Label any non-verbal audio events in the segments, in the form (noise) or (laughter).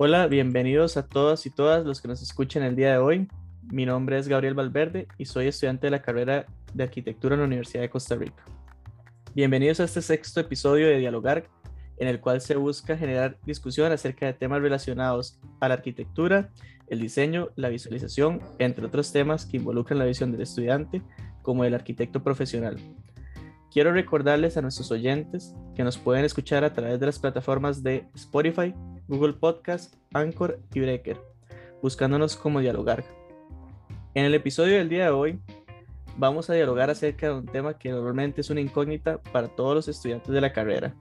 Hola, bienvenidos a todas y todas los que nos escuchan el día de hoy. Mi nombre es Gabriel Valverde y soy estudiante de la carrera de arquitectura en la Universidad de Costa Rica. Bienvenidos a este sexto episodio de Dialogar, en el cual se busca generar discusión acerca de temas relacionados a la arquitectura, el diseño, la visualización, entre otros temas que involucran la visión del estudiante como del arquitecto profesional. Quiero recordarles a nuestros oyentes que nos pueden escuchar a través de las plataformas de Spotify, Google Podcast, Anchor y Breaker, buscándonos como dialogar. En el episodio del día de hoy vamos a dialogar acerca de un tema que normalmente es una incógnita para todos los estudiantes de la carrera.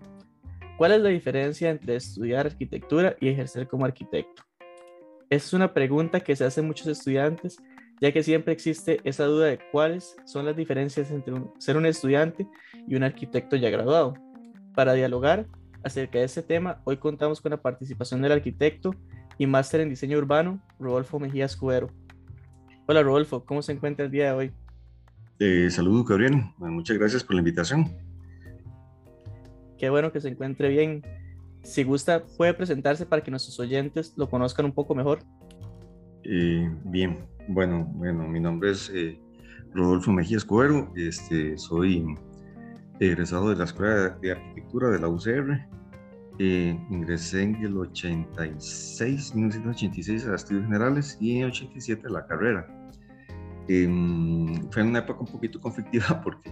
¿Cuál es la diferencia entre estudiar arquitectura y ejercer como arquitecto? Es una pregunta que se hacen muchos estudiantes ya que siempre existe esa duda de cuáles son las diferencias entre ser un estudiante y un arquitecto ya graduado. Para dialogar acerca de este tema, hoy contamos con la participación del arquitecto y máster en diseño urbano, Rodolfo Mejía Escudero. Hola Rodolfo, ¿cómo se encuentra el día de hoy? Eh, saludos Gabriel, muchas gracias por la invitación. Qué bueno que se encuentre bien. Si gusta, puede presentarse para que nuestros oyentes lo conozcan un poco mejor. Eh, bien, bueno, bueno, mi nombre es eh, Rodolfo Mejía Escudero, este, soy egresado de la Escuela de Arquitectura de la UCR. Eh, ingresé en el 86, 1986 a estudios generales y en el 87 a la carrera. Em, fue una época un poquito conflictiva (laughs) porque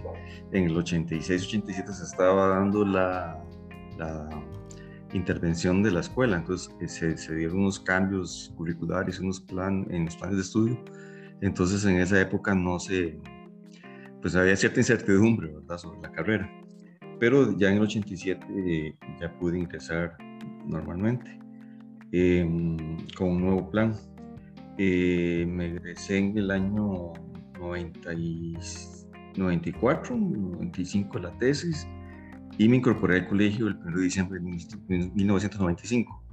en el 86-87 se estaba dando la, la intervención de la escuela. Entonces eh, se, dieron unos cambios curriculares, unos plan, en los planes de estudio. Entonces en esa época no se, pues había cierta incertidumbre, ¿verdad?, sobre la carrera. Pero ya en el 87 eh, ya pude ingresar normalmente em, con un nuevo plan. Eh, me egresé en el año 90 94, 95 la tesis y me incorporé al colegio el 1 de diciembre de 1995.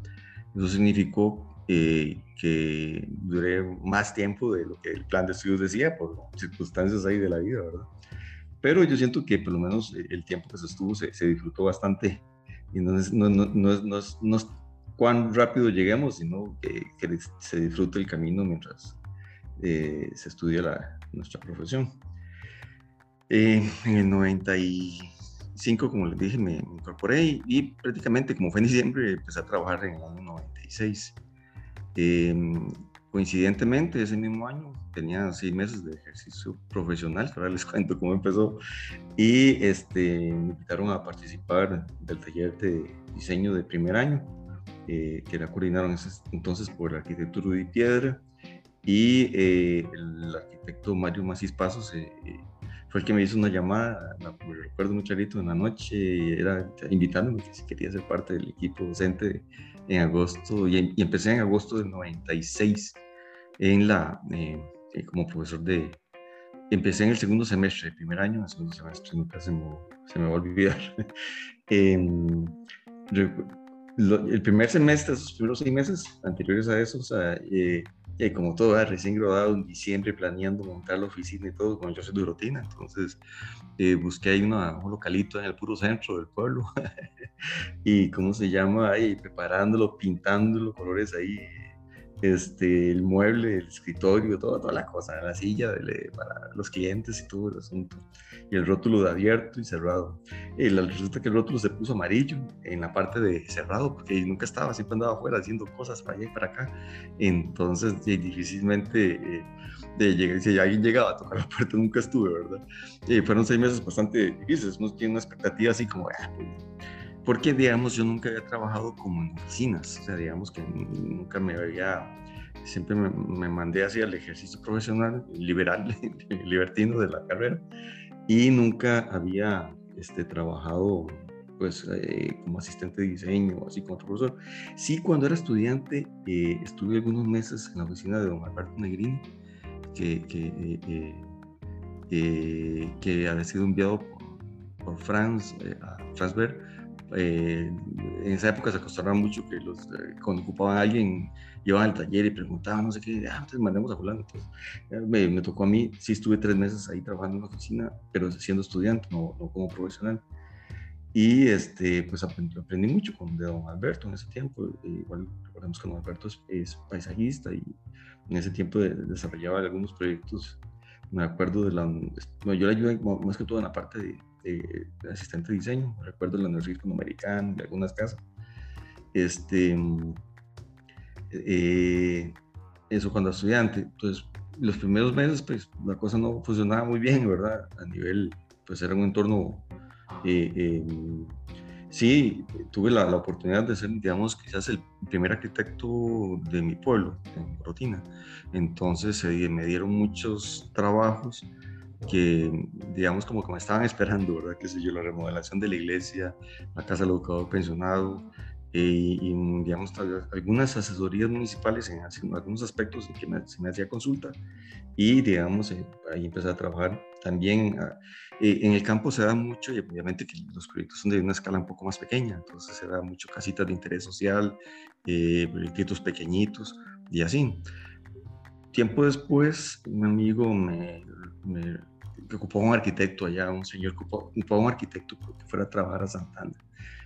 Eso significó eh, que duré más tiempo de lo que el plan de estudios decía por circunstancias ahí de la vida, ¿verdad? Pero yo siento que por lo menos eh, el tiempo que se estuvo se, disfrutó bastante y no es, no, no, no, no, es cuán rápido lleguemos, sino que, se disfrute el camino mientras eh, se estudia la, nuestra profesión. en el 90 y como les dije, me, incorporé y, prácticamente, como fue en diciembre, empecé a trabajar en el año 96. Em, coincidentemente, ese mismo año tenía seis meses de ejercicio profesional, ahora les (laughs) cuento cómo empezó, y este, me invitaron a participar del taller de diseño de primer año, eh, que era coordinado entonces por el arquitecto Rudy Piedra y eh, el arquitecto Mario Macis Pasos. Eh, fue el que me hizo una llamada, me recuerdo muy clarito, en la noche, era invitándome que si quería ser parte del equipo docente en agosto, y, empecé en agosto del 96 en la, eh, eh, como profesor de, empecé en el segundo semestre, el primer año, el segundo semestre, nunca se me, se me va a olvidar. (laughs) Em, el primer semestre, esos primeros seis meses anteriores a eso, o sea, eh, y como todo, recién graduado en diciembre, planeando montar la oficina y todo, con yo soy de rutina, entonces eh, busqué ahí una, un localito en el puro centro del pueblo, (laughs) y cómo se llama, ahí preparándolo, pintándolo, colores ahí este, el mueble, el escritorio, toda, toda la cosa, la silla para los clientes y todo el asunto. Y el rótulo de abierto y cerrado. Y resulta que el rótulo se puso amarillo en la parte de cerrado, porque nunca estaba, siempre andaba afuera haciendo cosas para allá y para acá. Entonces, difícilmente eh, de si alguien llegaba a tocar la puerta, nunca estuve, ¿verdad? Fueron seis meses bastante difíciles, uno tiene una expectativa así como, ah, pues, porque digamos yo nunca había trabajado como en oficinas, o sea, digamos que nunca me había, siempre me, mandé hacia el ejercicio profesional liberal, (laughs) libertino de la carrera y nunca había este, trabajado pues eh, como asistente de diseño o así como otro profesor. Sí, cuando era estudiante eh, estuve algunos meses en la oficina de don Alberto Negrini, que, que, eh, que había sido enviado por, por Franz, a Franz Berg eh, en esa época se acostumbraba mucho que los, eh, cuando ocupaban a alguien, iban al taller y preguntaban, no sé qué, ah, entonces mandemos a fulano. Entonces, me, me, tocó a mí, sí estuve tres meses ahí trabajando en la oficina, pero siendo estudiante, no, no como profesional. Y este, pues aprendí, mucho con don Alberto en ese tiempo. Igual recordemos que don Alberto es, paisajista y en ese tiempo desarrollaba algunos proyectos. Me acuerdo de la. yo le ayudé más que todo en la parte de, de, asistente de diseño. Recuerdo la Universidad Hispanoamericana, de algunas casas. Este, eh, eso cuando estudiante. Entonces, los primeros meses, pues la cosa no funcionaba muy bien, ¿verdad? A nivel, pues era un entorno eh, em, sí, tuve la, la, oportunidad de ser, digamos, quizás el primer arquitecto de mi pueblo, en Rotina. Entonces me dieron muchos trabajos que, digamos, como me estaban esperando, ¿verdad? Que sé yo, la remodelación de la iglesia, la casa del educador pensionado, eh, y, digamos, algunas asesorías municipales en, algunos aspectos en que me, se me hacía consulta y, digamos, eh, ahí empecé a trabajar. También ah, eh, en el campo se da mucho, y obviamente que los proyectos son de una escala un poco más pequeña, entonces se da mucho casitas de interés social, proyectos pequeñitos y así. Tiempo después, un amigo me, me ocupó un arquitecto allá, un señor ocupó un arquitecto que fuera a trabajar a Santana.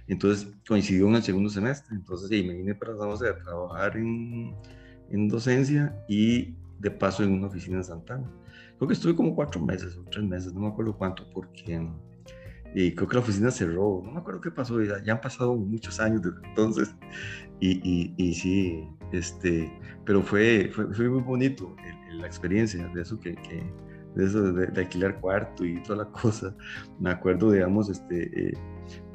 Entonces coincidió en el segundo semestre, entonces sí, me vine para San José a trabajar en, en docencia y de paso en una oficina en Santana. Creo que estuve como cuatro meses o tres meses, no me acuerdo cuánto, porque y creo que la oficina cerró, no me acuerdo qué pasó, ya, ya han pasado muchos años desde entonces, y, y, y, sí, este, pero fue, fue, fue muy bonito la experiencia de eso que, que de eso de, alquilar cuarto y toda la (laughs) cosa, me acuerdo, digamos, este, eh,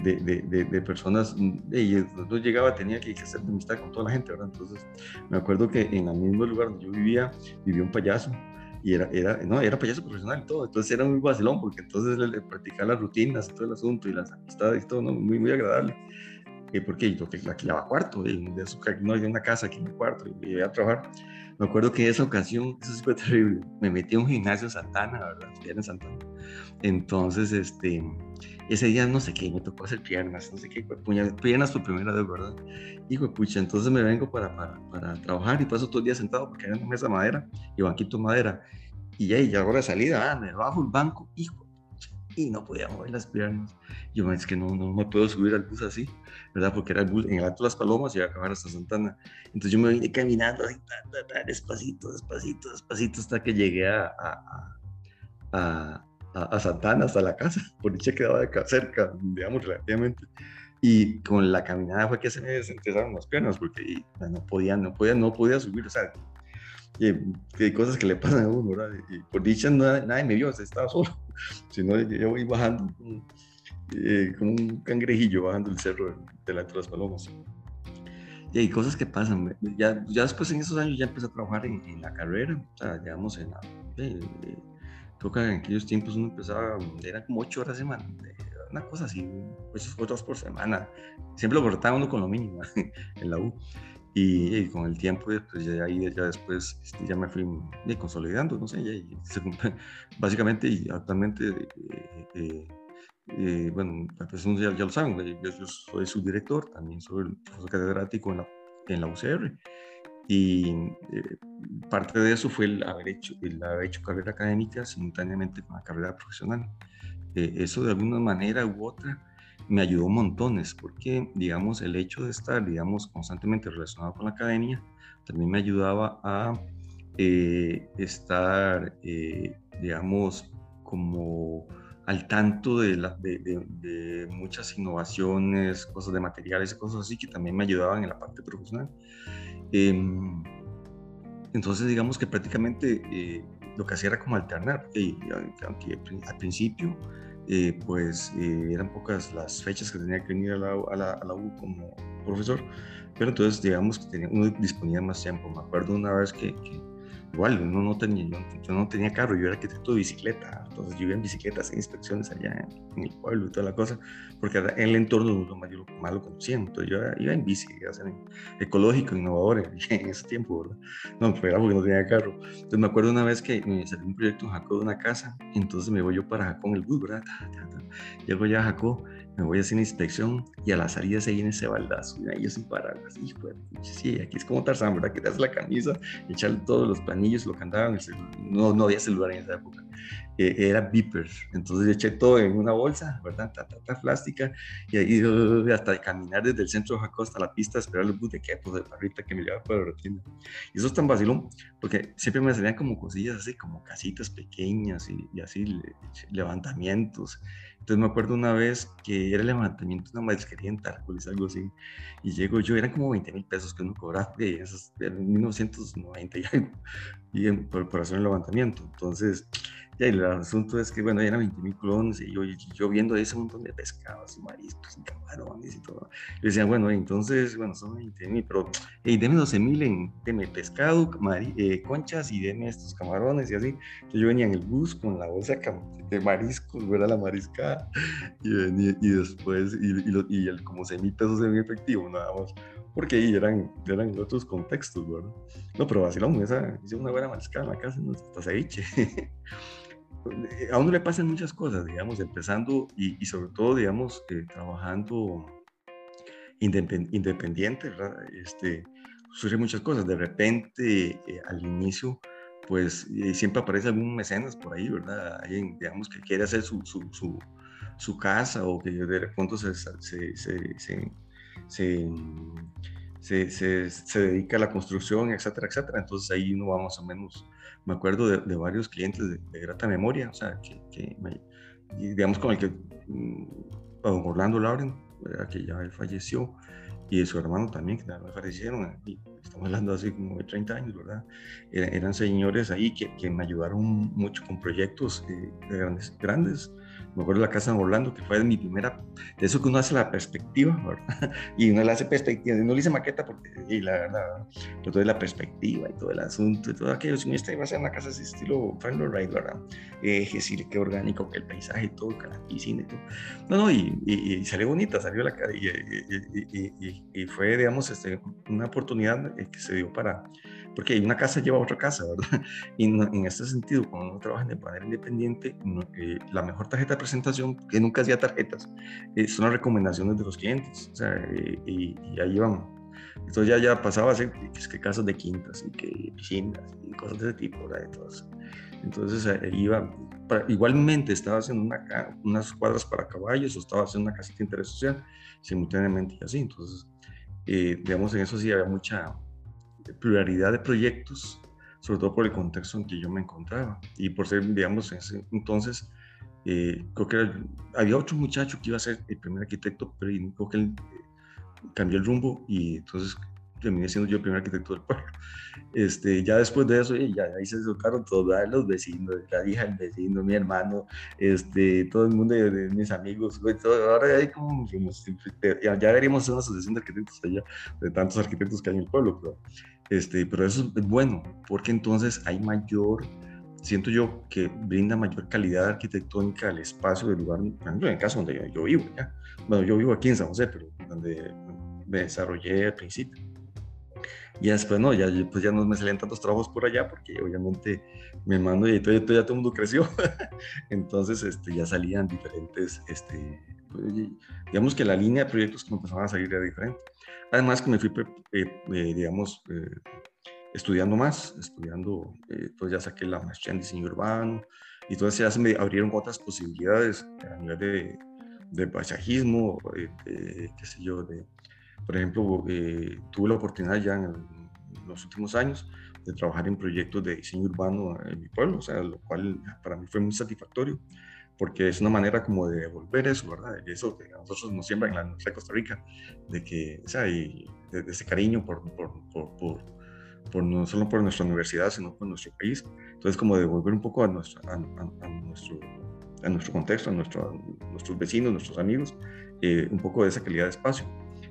de, de, de, personas, y yo llegaba, tenía que hacer amistad con toda la gente, ¿verdad? Entonces, me acuerdo que en el mismo lugar donde yo vivía, vivía un payaso, y era, era, no, era payaso profesional y todo, entonces era muy vacilón, porque entonces le, practicaba las rutinas, todo el asunto, y las amistades y todo, ¿no? Muy, muy agradable. Eh, porque yo que alquilaba cuarto, de eso, no había una casa aquí en mi cuarto, y iba a trabajar. Me acuerdo que esa ocasión, eso fue (laughs) terrible, me metí a un gimnasio Santana, ¿verdad? en Santana. Entonces, este, ese día no sé qué, me tocó hacer piernas, no sé qué, piernas por primera vez, ¿verdad? Hijo pucha, entonces me vengo para, para, trabajar y paso todo el día sentado porque era una mesa de madera y banquito de madera. Y ya, y ahora de salida, ah, me bajo el banco, hijo, y no podía mover las piernas. Yo, es que no, no me puedo subir al bus así, ¿verdad? Porque era el bus en el Alto de las Palomas y iba a acabar hasta Santana. Entonces yo me vine caminando así, despacito, despacito, despacito, hasta que llegué a, a, a a, Santana hasta la casa, (laughs) por dicha quedaba cerca, digamos, relativamente. Y con la caminada fue que se me desempezaron las piernas, porque no podía, no podía, no podía subir, o sea, hay cosas que le pasan a uno, ¿verdad? Y, por dicha nadie me vio, estaba (laughs) solo, sino yo voy bajando eh, como un cangrejillo bajando el cerro de las palomas. Y hay cosas que pasan. Ya, ya después en esos años ya empecé a trabajar en, la carrera, o sea, digamos, en la, eh, que en aquellos tiempos uno empezaba, eran como ocho horas semana, una cosa así, ocho horas por semana. Siempre lo cortaba uno con lo mínimo (laughs) en la U. Y, con el tiempo, pues ya ahí, ya después, este, ya me fui consolidando, no sé, ya, (laughs) básicamente y actualmente, eh, eh, eh, bueno, las ya, ya, lo saben, yo, yo soy subdirector, también soy profesor catedrático en la, en la UCR y eh, parte de eso fue el haber hecho, el haber hecho carrera académica simultáneamente con la carrera profesional. Eh, eso de alguna manera u otra me ayudó montones, porque, digamos, el hecho de estar, digamos, constantemente relacionado con la academia, también me ayudaba a eh, estar, digamos, como al tanto de, la, de, de, muchas innovaciones, cosas de materiales cosas así que también me ayudaban en la parte profesional. Em, entonces, digamos que prácticamente eh, lo que hacía era como alternar, aunque al principio, eh, pues eh, eran pocas las fechas que tenía que venir a la, a la, a la U como profesor, pero entonces digamos que tenía, uno disponía más tiempo. Me acuerdo una vez que, que igual uno no tenía, yo, no tenía carro, yo era arquitecto de bicicleta, entonces yo iba en bicicletas en inspecciones allá en, el pueblo y toda la cosa, porque en el entorno lo más, yo lo más lo conocía, entonces yo iba en bici, iba a ser ecológico, innovador (laughs) en ese tiempo, ¿verdad? No, pues era porque no tenía carro. Entonces me acuerdo una vez que me salió un proyecto en Jacó de una casa, entonces me voy yo para Jacó en el bus, ¿verdad? Llego ya a Jacó me voy a hacer una inspección y a la salida se viene ese baldazo ahí yo sin parar, así, pues, sí, aquí es como Tarzán, ¿verdad? Que te la camisa, echarle todos los paneles anillos, lo que andaban, no, no había celular en esa época, eh, era Beeper. Entonces eché todo en una bolsa, ¿verdad? Ta, plástica, y ahí hasta caminar desde el centro de Jaco hasta la pista, esperar el bus de pues de parrita que me llevaba para la rutina. Y eso es tan vacilón, porque siempre me salían como cosillas así, como casitas pequeñas y, y así, levantamientos. Entonces me acuerdo una vez que era el levantamiento de una marisquería en Tárcoles, algo así, y llego yo, eran como 20 mil pesos que uno cobraba, de esos, en 1990 y algo, y por, por hacer el levantamiento. Entonces, y el asunto es que, bueno, eran 20 mil clones y yo, yo viendo ese montón de pescados y mariscos y camarones y todo. Yo decía, bueno, entonces, bueno, son 20 mil, pero hey, deme 12 mil en deme pescado, eh, conchas y deme estos camarones y así. yo venía en el bus con la bolsa de mariscos, era la mariscada, y, venía, y después, y, el, como 6 mil pesos en efectivo, nada más porque eran, eran otros contextos, ¿verdad? No, pero vacilón, esa, hice una buena mariscada en la casa, no hasta ceviche. A uno le pasan muchas cosas, digamos, empezando y, sobre todo, digamos, eh, trabajando independiente, ¿verdad? Este, surgen muchas cosas. De repente, eh, al inicio, pues eh, siempre aparece algún mecenas por ahí, ¿verdad? Alguien, digamos, que quiere hacer su, su, su, su casa o que de pronto se, se, se, se, se, se, dedica a la construcción, etcétera, etcétera. Entonces ahí uno va más o menos me acuerdo de, varios clientes de, grata memoria, o sea, que, digamos con el que, mm, don Orlando Lauren, que ya falleció, y de su hermano también, que también fallecieron, y estamos hablando así como de 30 años, ¿verdad? Eran, señores ahí que, que, me ayudaron mucho con proyectos eh, grandes, grandes me acuerdo de la casa en Orlando, que fue mi primera, de eso que uno hace la perspectiva, ¿verdad? (laughs) Y uno le hace perspectiva, no le hice maqueta porque, y la verdad, toda la perspectiva y todo el asunto y todo aquello, si uno está iba a ser una casa así estilo Frank Wright, ¿verdad? Eh, es decir, qué orgánico, que el paisaje y todo, que la piscina y todo. No, no, y, y, salió bonita, salió la cara, y, y, fue, digamos, este, una oportunidad que se dio para porque una casa lleva a otra casa, ¿verdad? (laughs) Y en este sentido, cuando uno trabaja de manera independiente, eh, la mejor tarjeta presentación, que nunca hacía tarjetas, eh, son las recomendaciones de los clientes, o sea, eh, y, ahí van. Entonces ya, ya pasaba a ser es que casas de quintas y que piscinas y cosas de ese tipo, ¿verdad? Entonces, entonces iba, igualmente estaba haciendo una, unas cuadras para caballos o estaba haciendo una casita de interés social simultáneamente y así. Entonces, digamos, en eso sí había mucha, pluralidad de proyectos, sobre todo por el contexto en que yo me encontraba y por ser, digamos, en ese entonces, eh, creo que había otro muchacho que iba a ser el primer arquitecto, pero creo que él eh, cambió el rumbo y entonces terminé siendo yo el primer arquitecto del pueblo. (laughs) Este, ya después de eso, ya ahí se tocaron todos los vecinos, la hija del vecino, mi hermano, este, todo el mundo mis amigos, ahora hay como, ya, ya veríamos una asociación de arquitectos allá, de tantos arquitectos que hay en el pueblo, pero, este, pero eso es bueno, porque entonces hay mayor, siento yo que brinda mayor calidad arquitectónica al espacio del lugar, en el caso donde yo, vivo, ¿ya? bueno, yo vivo aquí en San José, pero donde me desarrollé al principio. Y después, no, ya, pues ya no me salían tantos trabajos por allá porque obviamente mi hermano y todo, ya todo el mundo creció. (laughs) Entonces, este, ya salían diferentes, este, pues, digamos que la línea de proyectos que me empezaban a salir era diferente. Además que me fui, eh, eh, digamos, eh, estudiando más, estudiando, pues ya saqué la maestría en diseño urbano y entonces ya se me abrieron otras posibilidades a nivel de, de paisajismo, qué sé yo, de por ejemplo, eh, tuve la oportunidad ya en, los últimos años de trabajar en proyectos de diseño urbano en mi pueblo, o sea, lo cual para mí fue muy satisfactorio, porque es una manera como de devolver eso, ¿verdad? Eso que a nosotros nos siembra en la nuestra Costa Rica, de que, o sea, y de, ese cariño por, por, por, por, no solo por nuestra universidad, sino por nuestro país. Entonces, como devolver un poco a, nuestro, a, nuestro, a nuestro contexto, a, nuestro, nuestros vecinos, nuestros amigos, eh, un poco de esa calidad de espacio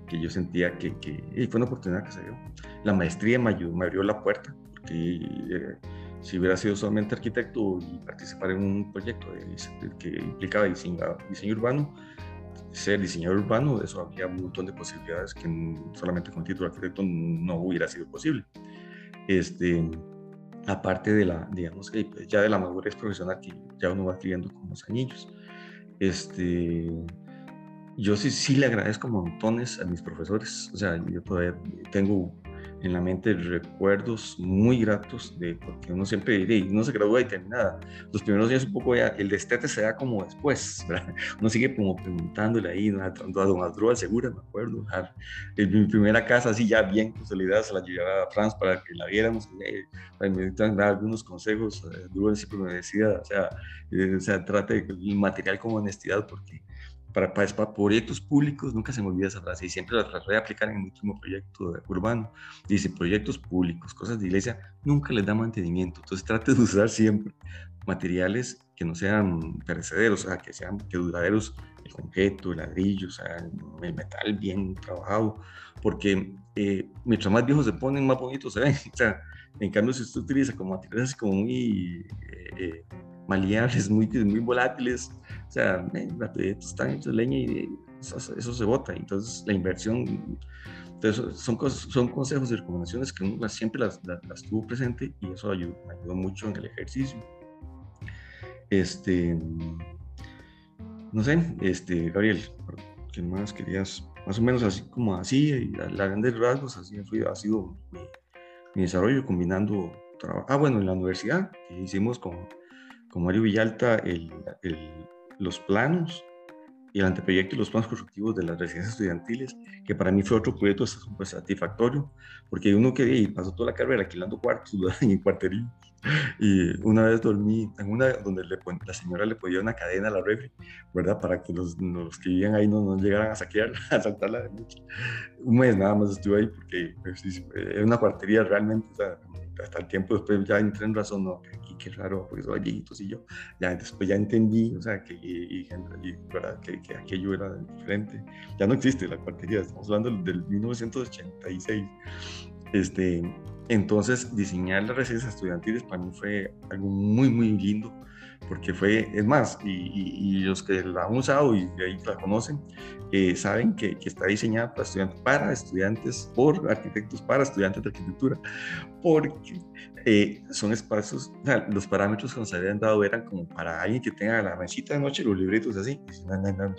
que yo sentía que, que fue una oportunidad que se dio. La maestría me, ayudó, me abrió la puerta, porque eh, si hubiera sido solamente arquitecto y participar en un proyecto que implicaba diseño, diseño urbano, ser diseñador urbano, eso había un montón de posibilidades que solamente con título de arquitecto no hubiera sido posible. Este, aparte de la, digamos que ya de la madurez profesional que ya uno va adquiriendo con los anillos. Este, yo sí, sí le agradezco montones a mis profesores. O sea, yo todavía tengo en la mente recuerdos muy gratos de porque uno siempre no se gradúa y termina los primeros días un poco ya el destete se da como después (laughs) ¿verdad? uno sigue como preguntándole ahí ¿no? a don Adrúbal Segura me acuerdo en mi primera casa así ya bien consolidada se la llevaba a France para que la viéramos eh, me dar algunos consejos Adrúbal siempre me decía o sea, eh, o sea trate el material con honestidad porque para, para, proyectos públicos, nunca se me olvida esa frase y siempre la traté de aplicar en mi último proyecto urbano. Dice, proyectos públicos, cosas de iglesia, nunca les da mantenimiento. Entonces trate de usar siempre materiales que no sean perecederos, o sea, que sean que duraderos, el concreto, el ladrillo, o sea, el metal bien trabajado, porque eh, mientras más viejos se ponen, más bonitos se ven. (laughs) O sea, en cambio, si usted utiliza como materiales como muy... Eh, eh maleables, muy, muy volátiles, o sea, están hechos leña y eso, se bota. Entonces, la inversión, entonces, son, son consejos y recomendaciones que uno siempre las, las, tuvo presente y eso ayudó, ayudó mucho en el ejercicio. Este, no sé, este, Gabriel, ¿qué más querías? Más o menos así como así, a, grandes rasgos, así ha sido mi, mi desarrollo combinando trabajo. Ah, bueno, en la universidad hicimos con con Mario Villalta el, los planos y el anteproyecto y los planos constructivos de las residencias estudiantiles, que para mí fue otro proyecto pues, satisfactorio, porque uno que pasó toda la carrera alquilando cuartos en (laughs) cuarterín, y una vez dormí en una donde le, la señora le ponía una cadena a la refri, ¿verdad? Para que los, los que vivían ahí no, no llegaran a saquear, (laughs) a saltarla de noche. Un mes nada más estuve ahí porque pues, era una cuartería realmente, o sea, hasta el tiempo después ya entré en razón, no, aquí qué raro, porque son viejitos y yo, ya después ya entendí, o sea, que, y, que, que, aquello era diferente. Ya no existe la cuartería, estamos hablando del 1986. Este, entonces, diseñar las residencias estudiantiles para mí fue algo muy, muy lindo porque fue, es más, y, los que la han usado y ahí la conocen, eh, saben que, que, está diseñada para estudiantes, para estudiantes, por arquitectos, para estudiantes de arquitectura, porque eh, son espacios, o sea, los parámetros que nos habían dado eran como para alguien que tenga la mesita de noche, los libritos así, no, no, no,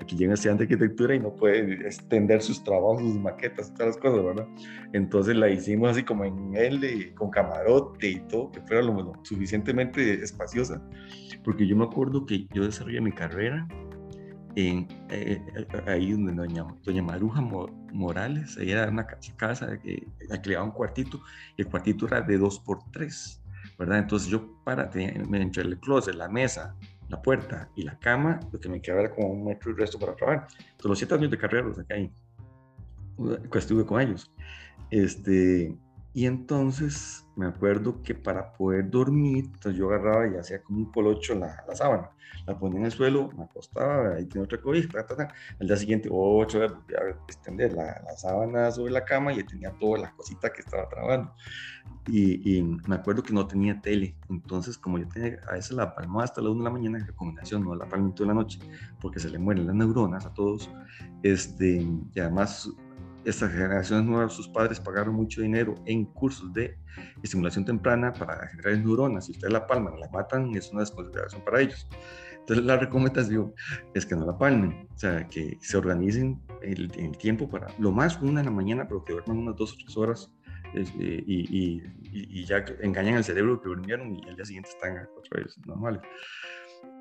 aquí llega estudiante de arquitectura y no puede extender sus trabajos, sus maquetas, todas las cosas, ¿verdad? Entonces la hicimos así como en L, con camarote y todo, que fuera lo, lo suficientemente espaciosa, porque yo me acuerdo que yo desarrollé mi carrera en, eh, eh, ahí donde doña, doña Maruja Morales, ella era una casa que alquilaba un cuartito, y el cuartito era de dos por tres, ¿verdad? Entonces yo para, entre el closet, la mesa, la puerta y la cama, lo que me quedaba era como un metro y resto para trabajar. Entonces los siete años de carrera los saqué ahí, pues estuve con ellos. Este, y entonces me acuerdo que para poder dormir, entonces yo agarraba y hacía como un colocho la, la sábana, la ponía en el suelo, me acostaba, ahí tenía otra cobija, al día siguiente ocho horas volvía a extender la, la, sábana sobre la cama y tenía toda la cosita que estaba trabajando. Y, y, me acuerdo que no tenía tele, entonces como yo tenía a veces la palma hasta las 1 de la mañana, en recomendación, no la palma toda la noche, porque se le mueren las neuronas a todos, este, y además estas generaciones nuevas, sus padres pagaron mucho dinero en cursos de estimulación temprana para generar neuronas. Si ustedes la palman, la matan, es una desconsideración para ellos. Entonces, la recomendación es que no la palmen, o sea, que se organicen el, el tiempo para lo más una en la mañana, pero que duerman unas dos o tres horas este, y, y, y, ya engañan al cerebro que durmieron y al día siguiente están otra vez normales.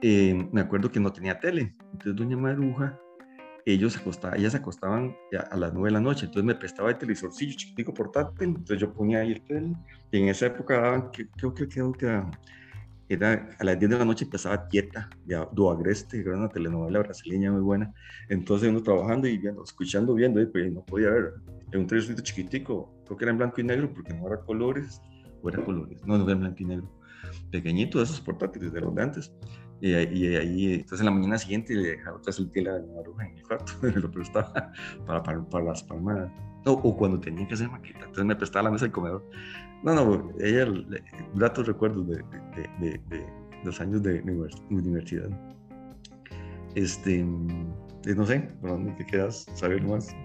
Eh, me acuerdo que no tenía tele, entonces doña Maruja ellos acostaban, ellas acostaban a las 9 de la noche, entonces me prestaba el televisorcillo chiquitico portátil, entonces yo ponía ahí el tele, y en esa época daban, creo que, era a las 10 de la noche empezaba Quieta, de Do Agreste, que era una telenovela brasileña muy buena, entonces uno trabajando y viendo, escuchando, viendo, y pues no podía ver, era un televisorcito chiquitico, creo que era en blanco y negro, porque no era colores, o era colores, no, no era en blanco y negro, pequeñito de esos portátiles de los de antes, y, ahí, entonces en la mañana siguiente le dejaba otra tela de maruja en el cuarto, (laughs) lo prestaba para, para, para las palmadas. o cuando tenía que hacer maqueta, entonces me prestaba la mesa del comedor. No, no, ella, datos recuerdos de, de, los años de universidad. Este, no sé, ¿por dónde te quedas saber más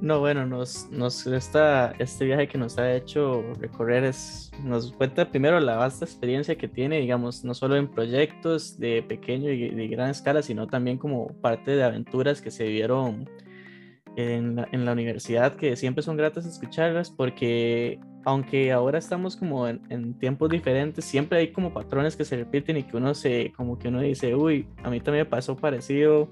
no, bueno, nos, nos esta, este viaje que nos ha hecho recorrer es, nos cuenta primero la vasta experiencia que tiene, digamos, no solo en proyectos de pequeño y de gran escala, sino también como parte de aventuras que se vieron en la, en la universidad que siempre son gratas escucharlas porque aunque ahora estamos como en, en, tiempos diferentes, siempre hay como patrones que se repiten y que uno se, como que uno dice, uy, a mí también me pasó parecido.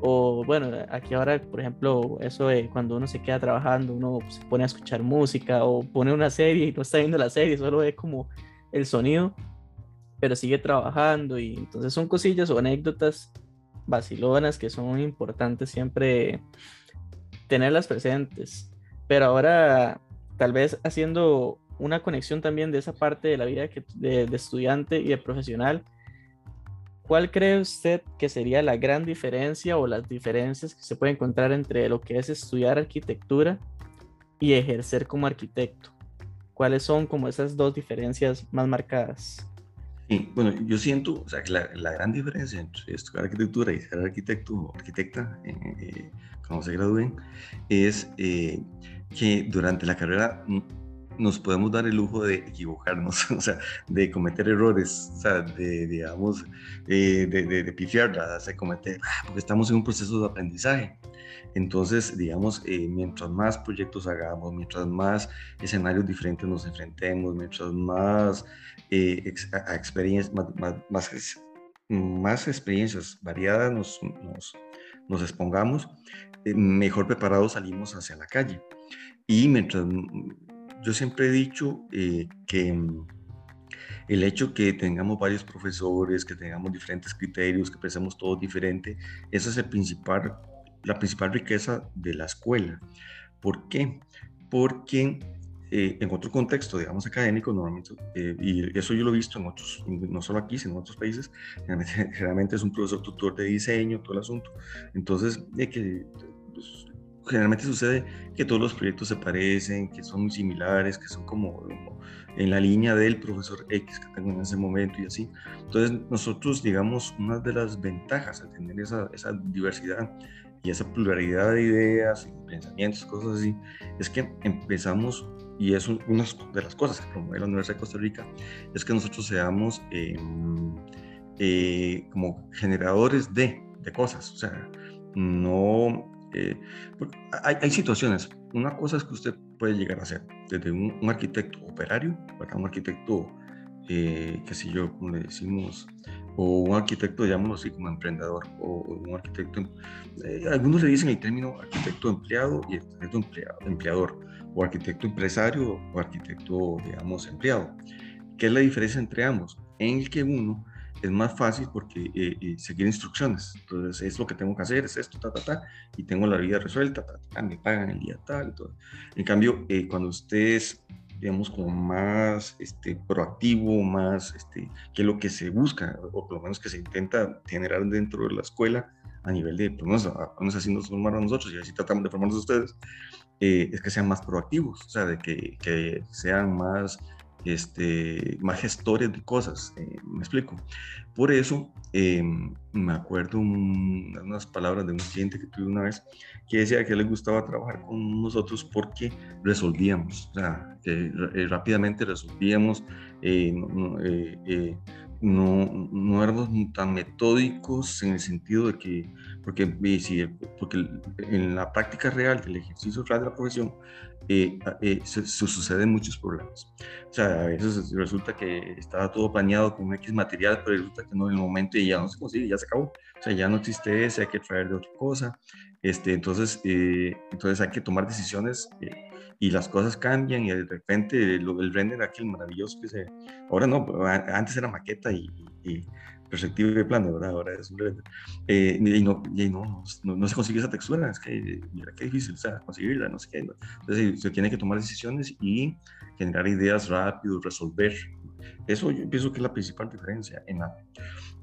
O bueno, aquí ahora, por ejemplo, eso de cuando uno se queda trabajando, uno se pone a escuchar música o pone una serie y no está viendo la serie, solo ve como el sonido, pero sigue trabajando y entonces son cosillas o anécdotas vacilonas que son importantes siempre tenerlas presentes. Pero ahora tal vez haciendo una conexión también de esa parte de la vida de, de estudiante y de profesional, ¿cuál cree usted que sería la gran diferencia o las diferencias que se puede encontrar entre lo que es estudiar arquitectura y ejercer como arquitecto? ¿Cuáles son como esas dos diferencias más marcadas? Sí, bueno, yo siento, o sea, que la, la gran diferencia entre estudiar arquitectura y ser arquitecto o arquitecta eh, eh, cuando se gradúen es eh, que durante la carrera nos podemos dar el lujo de equivocarnos, (laughs) o sea, de cometer errores, o sea, de, digamos, eh, de, de, de cometer, ah, porque estamos en un proceso de aprendizaje. Entonces, digamos, eh, mientras más proyectos hagamos, mientras más escenarios diferentes nos enfrentemos, mientras más, eh, ex, a, experiencias, más, más, más, más, experiencias variadas nos, nos, nos expongamos, eh, mejor preparados salimos hacia la calle. Y mientras yo siempre he dicho eh, que mm, el hecho que tengamos varios profesores, que tengamos diferentes criterios, que pensemos todo diferente, esa es el principal, la principal riqueza de la escuela. ¿Por qué? Porque eh, en otro contexto, digamos, académico, normalmente, eh, y eso yo lo he visto en otros, no solo aquí, sino en otros países, generalmente, (laughs) generalmente es un profesor tutor de diseño, todo el asunto. Entonces, de que pues, generalmente sucede que todos los proyectos se parecen, que son muy similares, que son como, en la línea del profesor X que tengo en ese momento y así. Entonces nosotros, digamos, una de las ventajas de tener esa, esa diversidad y esa pluralidad de ideas y pensamientos, cosas así, es que empezamos, y es una de las cosas que promueve la Universidad de Costa Rica, es que nosotros seamos eh, eh, como generadores de, de cosas, o sea, no eh, hay, hay, situaciones. Una cosa es que usted puede llegar a ser desde un, un arquitecto operario, un arquitecto, eh, qué sé yo, como le decimos, o un arquitecto, llamémoslo así, como emprendedor, o un arquitecto, eh, algunos le dicen el término arquitecto empleado y arquitecto empleado, empleador, o arquitecto empresario o arquitecto, digamos, empleado. ¿Qué es la diferencia entre ambos? En el que uno es más fácil porque eh, eh, seguir instrucciones. Entonces, es lo que tengo que hacer, es esto, ta, ta, ta, y tengo la vida resuelta, ta, ta, me pagan el día tal. Todo. En cambio, eh, cuando usted es, digamos, como más este, proactivo, más, este, que es lo que se busca, o por lo menos que se intenta generar dentro de la escuela, a nivel de, pues, no así nos formamos nosotros y así tratamos de formarnos ustedes, eh, es que sean más proactivos, o sea, de que, que sean más este, más gestores de cosas, eh, me explico. Por eso, eh, me acuerdo un, unas palabras de un cliente que tuve una vez que decía que le gustaba trabajar con nosotros porque resolvíamos, o sea, que eh, rápidamente resolvíamos, no, no, no, éramos tan metódicos en el sentido de que, porque, porque en la práctica real del ejercicio real de la profesión, eh, eh, se, se, suceden muchos problemas. O sea, a veces resulta que estaba todo planeado con X material, pero resulta que no en el momento y ya no se consigue, ya se acabó. O sea, ya no existe ese, hay que traer de otra cosa. Este, entonces, eh, entonces hay que tomar decisiones eh, y las cosas cambian y de repente lo, el render aquel maravilloso que se... Ahora no, antes era maqueta y, y perspectiva de plano, ¿verdad? Ahora es un render. Eh, y, no, y no, no, no, se consigue esa textura, es que mira qué difícil, o sea, conseguirla, no sé qué. Entonces se tiene que tomar decisiones y generar ideas rápido, resolver. Eso yo pienso que es la principal diferencia en, la,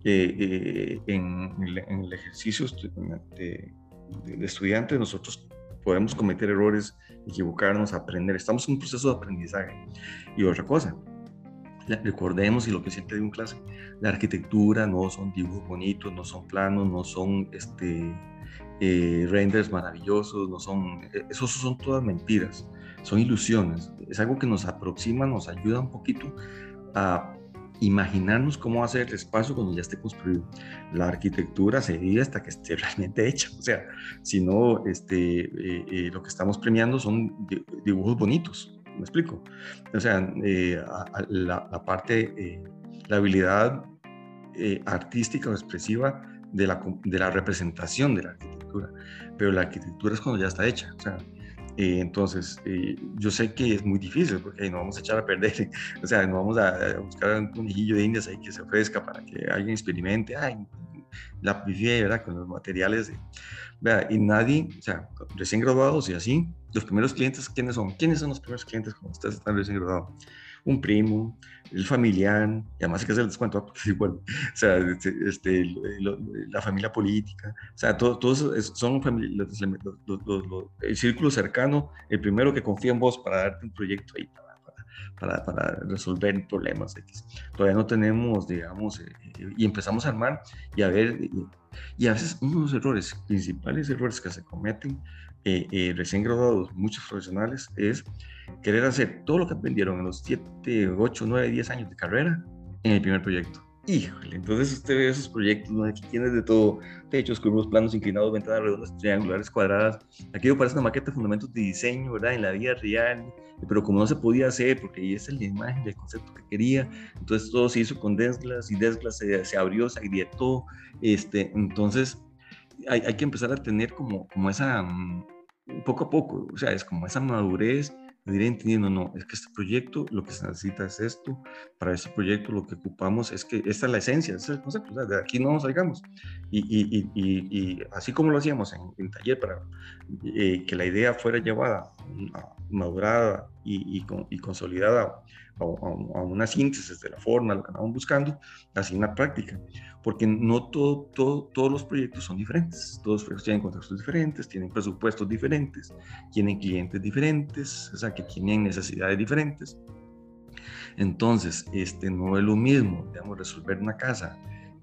eh, eh, en, el, en el ejercicio de, de estudiante, nosotros podemos cometer errores, equivocarnos, aprender. Estamos en un proceso de aprendizaje. Y otra cosa, recordemos y lo que siempre digo en clase, la arquitectura no son dibujos bonitos, no son planos, no son este, eh, renders maravillosos, no son, e, esos son todas mentiras, son ilusiones. Es algo que nos aproxima, nos ayuda un poquito a imaginarnos cómo va a ser el espacio cuando ya esté construido. La arquitectura se vive hasta que esté (laughs) realmente hecha. O sea, si no, este, eh, eh, lo que estamos premiando son dibujos bonitos. ¿Me explico? O sea, eh, la, la, parte, la habilidad artística o expresiva de la, de la representación de la arquitectura. Pero la arquitectura es cuando ya está hecha. O sea, eh, entonces, eh, yo sé que es muy difícil porque no vamos a echar a perder, (laughs) o sea, no vamos a, buscar un conejillo de indias ahí que se ofrezca para que alguien experimente, ay, la pifié, ¿verdad? Con los materiales. y nadie, o sea, recién graduados y así, los primeros clientes, ¿quiénes son? ¿Quiénes son los primeros clientes cuando ustedes están recién graduados? un primo, el familiar, y además hay que hacer el descuento, (laughs) porque igual, o sea, este, este la familia política, o sea, todos son el círculo cercano, el primero que confía en vos para darte un proyecto ahí, para, para, resolver problemas X. Todavía no tenemos, digamos, eh, eh, y empezamos a armar y a ver, y a veces uno de los errores, principales errores que se cometen eh, recién graduados, muchos profesionales, es querer hacer todo lo que aprendieron en los 7, 8, 9, 10 años de carrera en el primer proyecto. Híjole, entonces usted ve esos proyectos, ¿no? aquí tienes de todo, techos, curvos, planos inclinados, ventanas redondas, triangulares, cuadradas. Aquí parece una maqueta de fundamentos de diseño, ¿verdad? En la vida real, pero como no se podía hacer, porque ahí es la imagen del concepto que quería, entonces todo se hizo con Desglas y Desglas se, se abrió, se agrietó, este, entonces hay, hay, que empezar a tener como, como esa, um, poco a poco, o sea, es como esa madurez diré entendiendo, no, es que este proyecto lo que se necesita es esto, para este proyecto lo que ocupamos es que esta es la esencia, ese es el concepto, de aquí no nos salgamos. Y, y, y, así como lo hacíamos en, taller para eh, que la idea fuera llevada, madurada y, consolidada a, una síntesis de la forma, lo que andamos buscando, así en la práctica porque no todo, todo, todos los proyectos son diferentes, todos los proyectos tienen contextos diferentes, tienen presupuestos diferentes, tienen clientes diferentes, o sea, que tienen necesidades diferentes. Entonces, este, no es lo mismo, digamos, resolver una casa,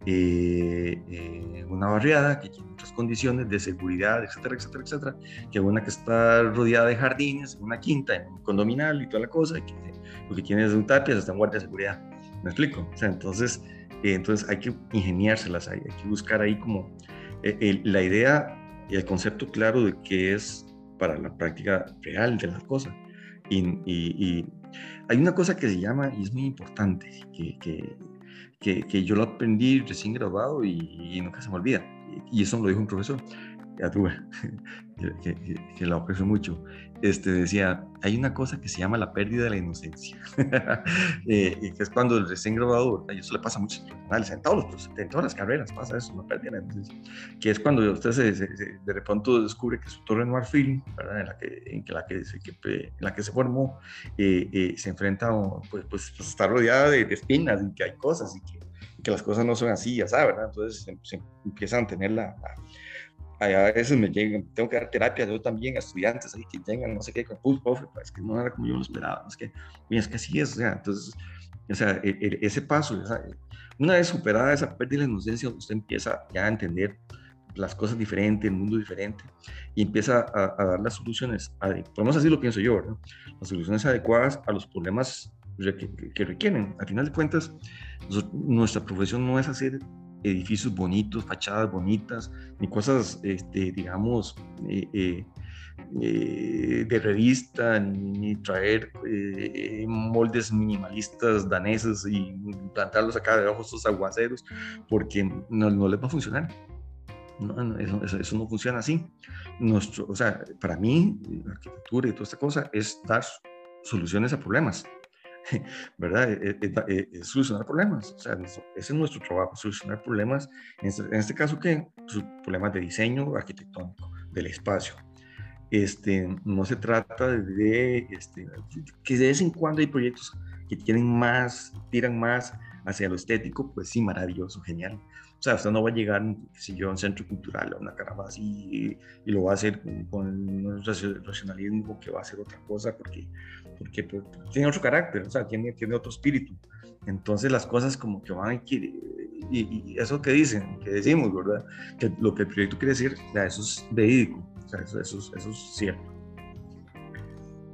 eh, eh, una barriada que tiene otras condiciones de seguridad, etcétera, etcétera, etcétera, que una que está rodeada de jardines, una quinta, en un condominal y toda la cosa, que lo que tiene es un tapias, está en guardia de seguridad. ¿Me explico? O sea, entonces, eh, entonces hay que ingeniárselas, hay, hay que buscar ahí como eh, la idea y el concepto claro de qué es para la práctica real de las cosas. Y, y, hay una cosa que se llama, y es muy importante, que, que, que, yo lo aprendí recién graduado y, nunca se me olvida, y, eso me lo dijo un profesor, (laughs) que, que, que, la aprecio mucho, este, decía, hay una cosa que se llama la pérdida de la inocencia, (laughs) eh, y que es cuando el recién graduado, y eso le pasa a muchos profesionales, en, todos los, en todas las carreras pasa eso, una pérdida de la inocencia, que es cuando usted se, de repente descubre que su torre de marfil, ¿verdad? En, la que, en, la que se, en la que se formó, eh, eh, se enfrenta, pues, pues, pues, está rodeada de, espinas y que hay cosas y que, que las cosas no son así, ya sabes, ¿verdad? Entonces se, empiezan a tener la a veces me llegan, tengo que dar terapia yo también a estudiantes ahí que llegan, no sé qué, pulse profe, pues, es que no era como yo lo esperaba, es que, es que así es, o sea, entonces, o sea, e, e, ese paso, una vez superada esa pérdida de inocencia, usted empieza ya a entender las cosas diferentes, el mundo diferente, y empieza a, dar las soluciones, podemos así lo pienso yo, las soluciones adecuadas a los problemas que, que requieren. Al final de cuentas, nuestra profesión no es hacer edificios bonitos, fachadas bonitas, ni cosas, este, digamos, eh, eh, eh, de revista, ni, traer moldes minimalistas daneses y plantarlos acá debajo de estos aguaceros, porque no, no les va a funcionar. No, eso, eso, no funciona así. Nuestro, o sea, para mí, la arquitectura y toda esta cosa es dar soluciones a problemas. (laughs) ¿verdad? Es, eh, eh, eh, solucionar problemas. O sea, ese es nuestro trabajo, solucionar problemas. En este, en este caso, ¿qué? Pues, problemas de diseño arquitectónico del espacio. Este, no se trata de este, que de vez en cuando hay proyectos que tienen más, tiran más hacia lo estético, pues sí, maravilloso, genial. O sea, usted no va a llegar, si yo, a un centro cultural o una caramba así y, lo va a hacer con, un racionalismo que va a ser otra cosa porque, porque, pues, tiene otro carácter, o sea, tiene, tiene otro espíritu. Entonces las cosas como que van a y, y, eso que dicen, que decimos, ¿verdad? Que lo que el proyecto quiere decir, ya, eso es verídico, o sea, eso, eso, eso es cierto.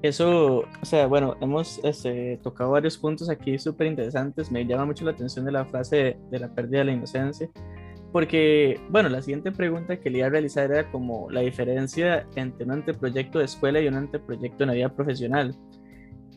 Eso, o sea, bueno, hemos este, tocado varios puntos aquí súper interesantes. Me llama mucho la atención de la frase de, de, la pérdida de la inocencia, porque, bueno, la siguiente pregunta que le iba a realizar era como la diferencia entre un anteproyecto de escuela y un anteproyecto en la vida profesional.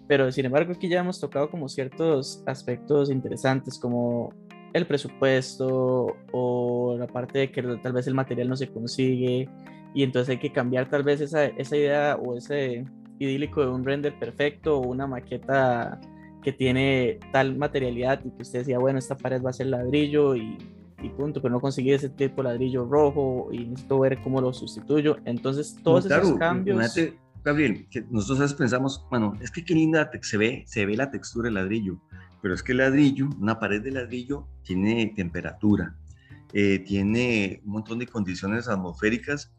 Pero, sin embargo, aquí ya hemos tocado como ciertos aspectos interesantes, como el presupuesto o la parte de que tal vez el material no se consigue y entonces hay que cambiar tal vez esa, esa idea o ese idílico de un render perfecto o una maqueta que tiene tal materialidad y que usted decía, bueno, esta pared va a ser ladrillo y, y punto, pero no conseguí ese tipo de ladrillo rojo y necesito ver cómo lo sustituyo. Entonces, todos esos cambios... Gabriel, que nosotros pensamos, bueno, es que qué linda se ve, se ve la textura del ladrillo, pero es que el ladrillo, una pared de ladrillo, tiene temperatura, eh, tiene un montón de condiciones atmosféricas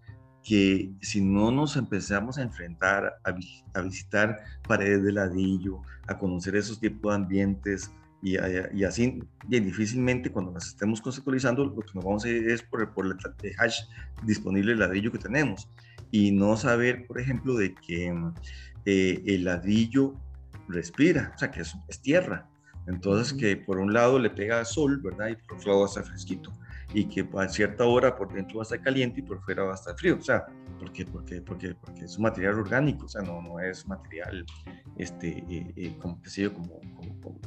que si no nos empezamos a enfrentar a, visitar paredes de ladrillo, a conocer esos tipos de ambientes y, y así, bien difícilmente cuando nos estemos conceptualizando, lo que nos vamos a ir es por, por el hash disponible el ladrillo que tenemos y no saber, por ejemplo, de que eh, el ladrillo respira, o sea, que es, es tierra. Entonces, que por un lado le pega sol, ¿verdad? Y por otro lado va a estar fresquito y que a cierta hora por dentro va a estar caliente y por fuera va a estar frío. O sea, ¿por qué? Porque, porque, porque es un material orgánico, o sea, no, no es material, este, eh, eh, como, qué sé yo, como, como,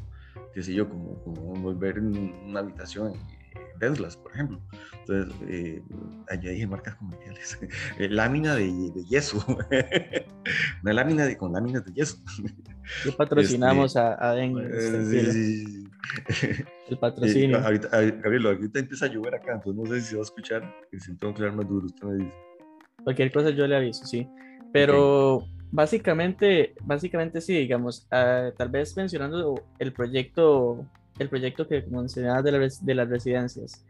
qué sé yo, como, como volver en una habitación Teslas, por ejemplo. Entonces, eh, allá dije marcas comerciales. (laughs) lámina de, de yeso. (laughs) Una lámina de, con láminas de yeso. Y patrocinamos este, a, a Den. sí, el patrocinio. (laughs) ahorita, Gabriel, ahorita empieza a llover acá, entonces no sé si se va a escuchar, que si tengo que hablar más duro, usted me dice. Cualquier cosa yo le aviso, sí. Pero básicamente, básicamente sí, digamos, uh, tal vez mencionando el proyecto, el proyecto que mencionaba de, la, de las residencias.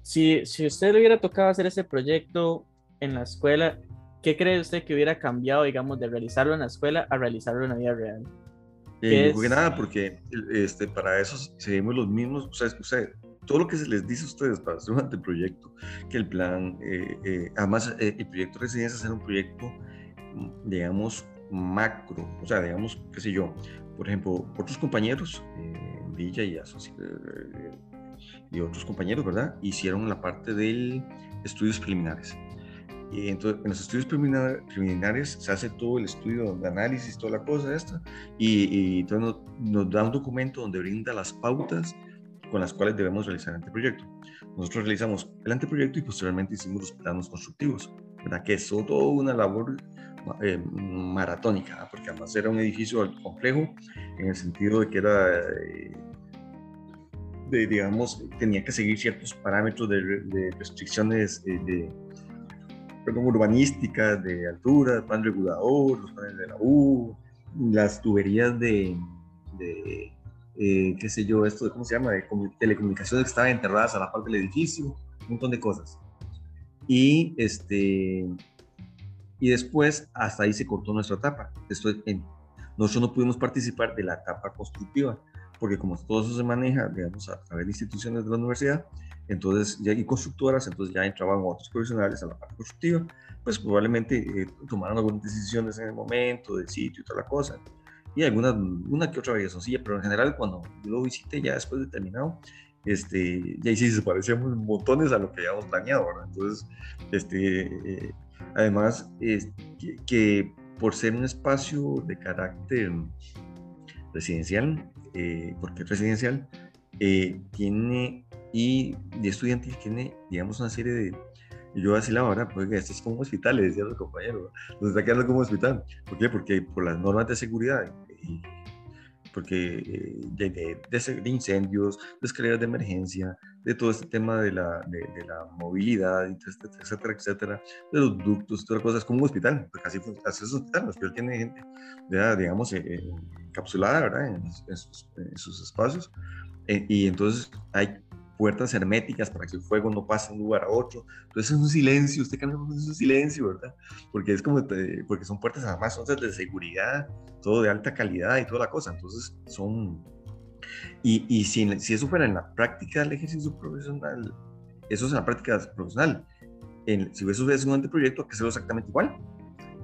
Si, si usted le hubiera tocado hacer ese proyecto en la escuela, ¿qué cree usted que hubiera cambiado, digamos, de realizarlo en la escuela a realizarlo en la vida real? Eh, es... nada, porque este, para eso seguimos los mismos, o sea, o sea, todo lo que se les dice a ustedes para hacer un anteproyecto, que el plan, eh, eh, además eh, el proyecto de residencia es un proyecto, digamos, macro, o sea, digamos, qué sé yo, por ejemplo, otros compañeros, Villa y, y otros compañeros, ¿verdad? Hicieron la parte de estudios preliminares. Y entonces, en los estudios preliminares se hace todo el estudio de análisis, toda la cosa esta, y, y entonces nos, nos, da un documento donde brinda las pautas con las cuales debemos realizar el anteproyecto. Nosotros realizamos el anteproyecto y posteriormente hicimos los planos constructivos, ¿verdad? Que es toda una labor eh, maratónica, porque además era un edificio complejo en el sentido de que era... Eh, de, digamos, tenía que seguir ciertos parámetros de, de restricciones eh, de, perdón, urbanísticas, de altura, plan regulador, los paneles de la U, las tuberías de, de eh, qué sé yo, esto, ¿cómo se llama? De telecomunicaciones que estaban enterradas a la parte del edificio, un montón de cosas. Y, este, y después, hasta ahí se cortó nuestra etapa. Esto, en, nosotros no pudimos participar de la etapa constructiva, porque como todo eso se maneja, digamos, a través de instituciones de la universidad, entonces ya y constructoras, entonces ya entraban otros profesionales a la parte constructiva, pues probablemente eh, tomaron algunas decisiones en el momento del sitio y toda la cosa, y alguna una que otra sencilla, pero en general cuando yo lo visité ya después de terminado, este, ya sí se parecíamos montones a lo que habíamos planeado, ¿verdad? Entonces, este, eh, además, es que, que, por ser un espacio de carácter residencial, eh, porque es residencial, eh, tiene y de estudiantil tiene, digamos, una serie de... Yo así la hora, porque esto es como hospital, le decía a los compañeros, nos está quedando como hospital. ¿Por qué? Porque por las normas de seguridad, y porque eh, de, de, de, incendios, de escaleras de emergencia, de todo este tema de la, de, de la movilidad, etcétera, etcétera, de los ductos, todas las cosas, como un hospital, porque así, así es un hospital, el hospital tiene gente, ya, digamos, eh, encapsulada, ¿verdad?, en, en, sus, en sus, espacios, eh, y entonces hay puertas herméticas para que el fuego no pase de un lugar a otro. Entonces es un silencio, usted camina con un silencio, ¿verdad? Porque es como, porque son puertas además, son de seguridad, todo de alta calidad y toda la cosa. Entonces son... Y, y si, si eso fuera en la práctica del ejercicio profesional, eso es en la práctica profesional. En, si eso es un anteproyecto, hay que hacerlo exactamente igual.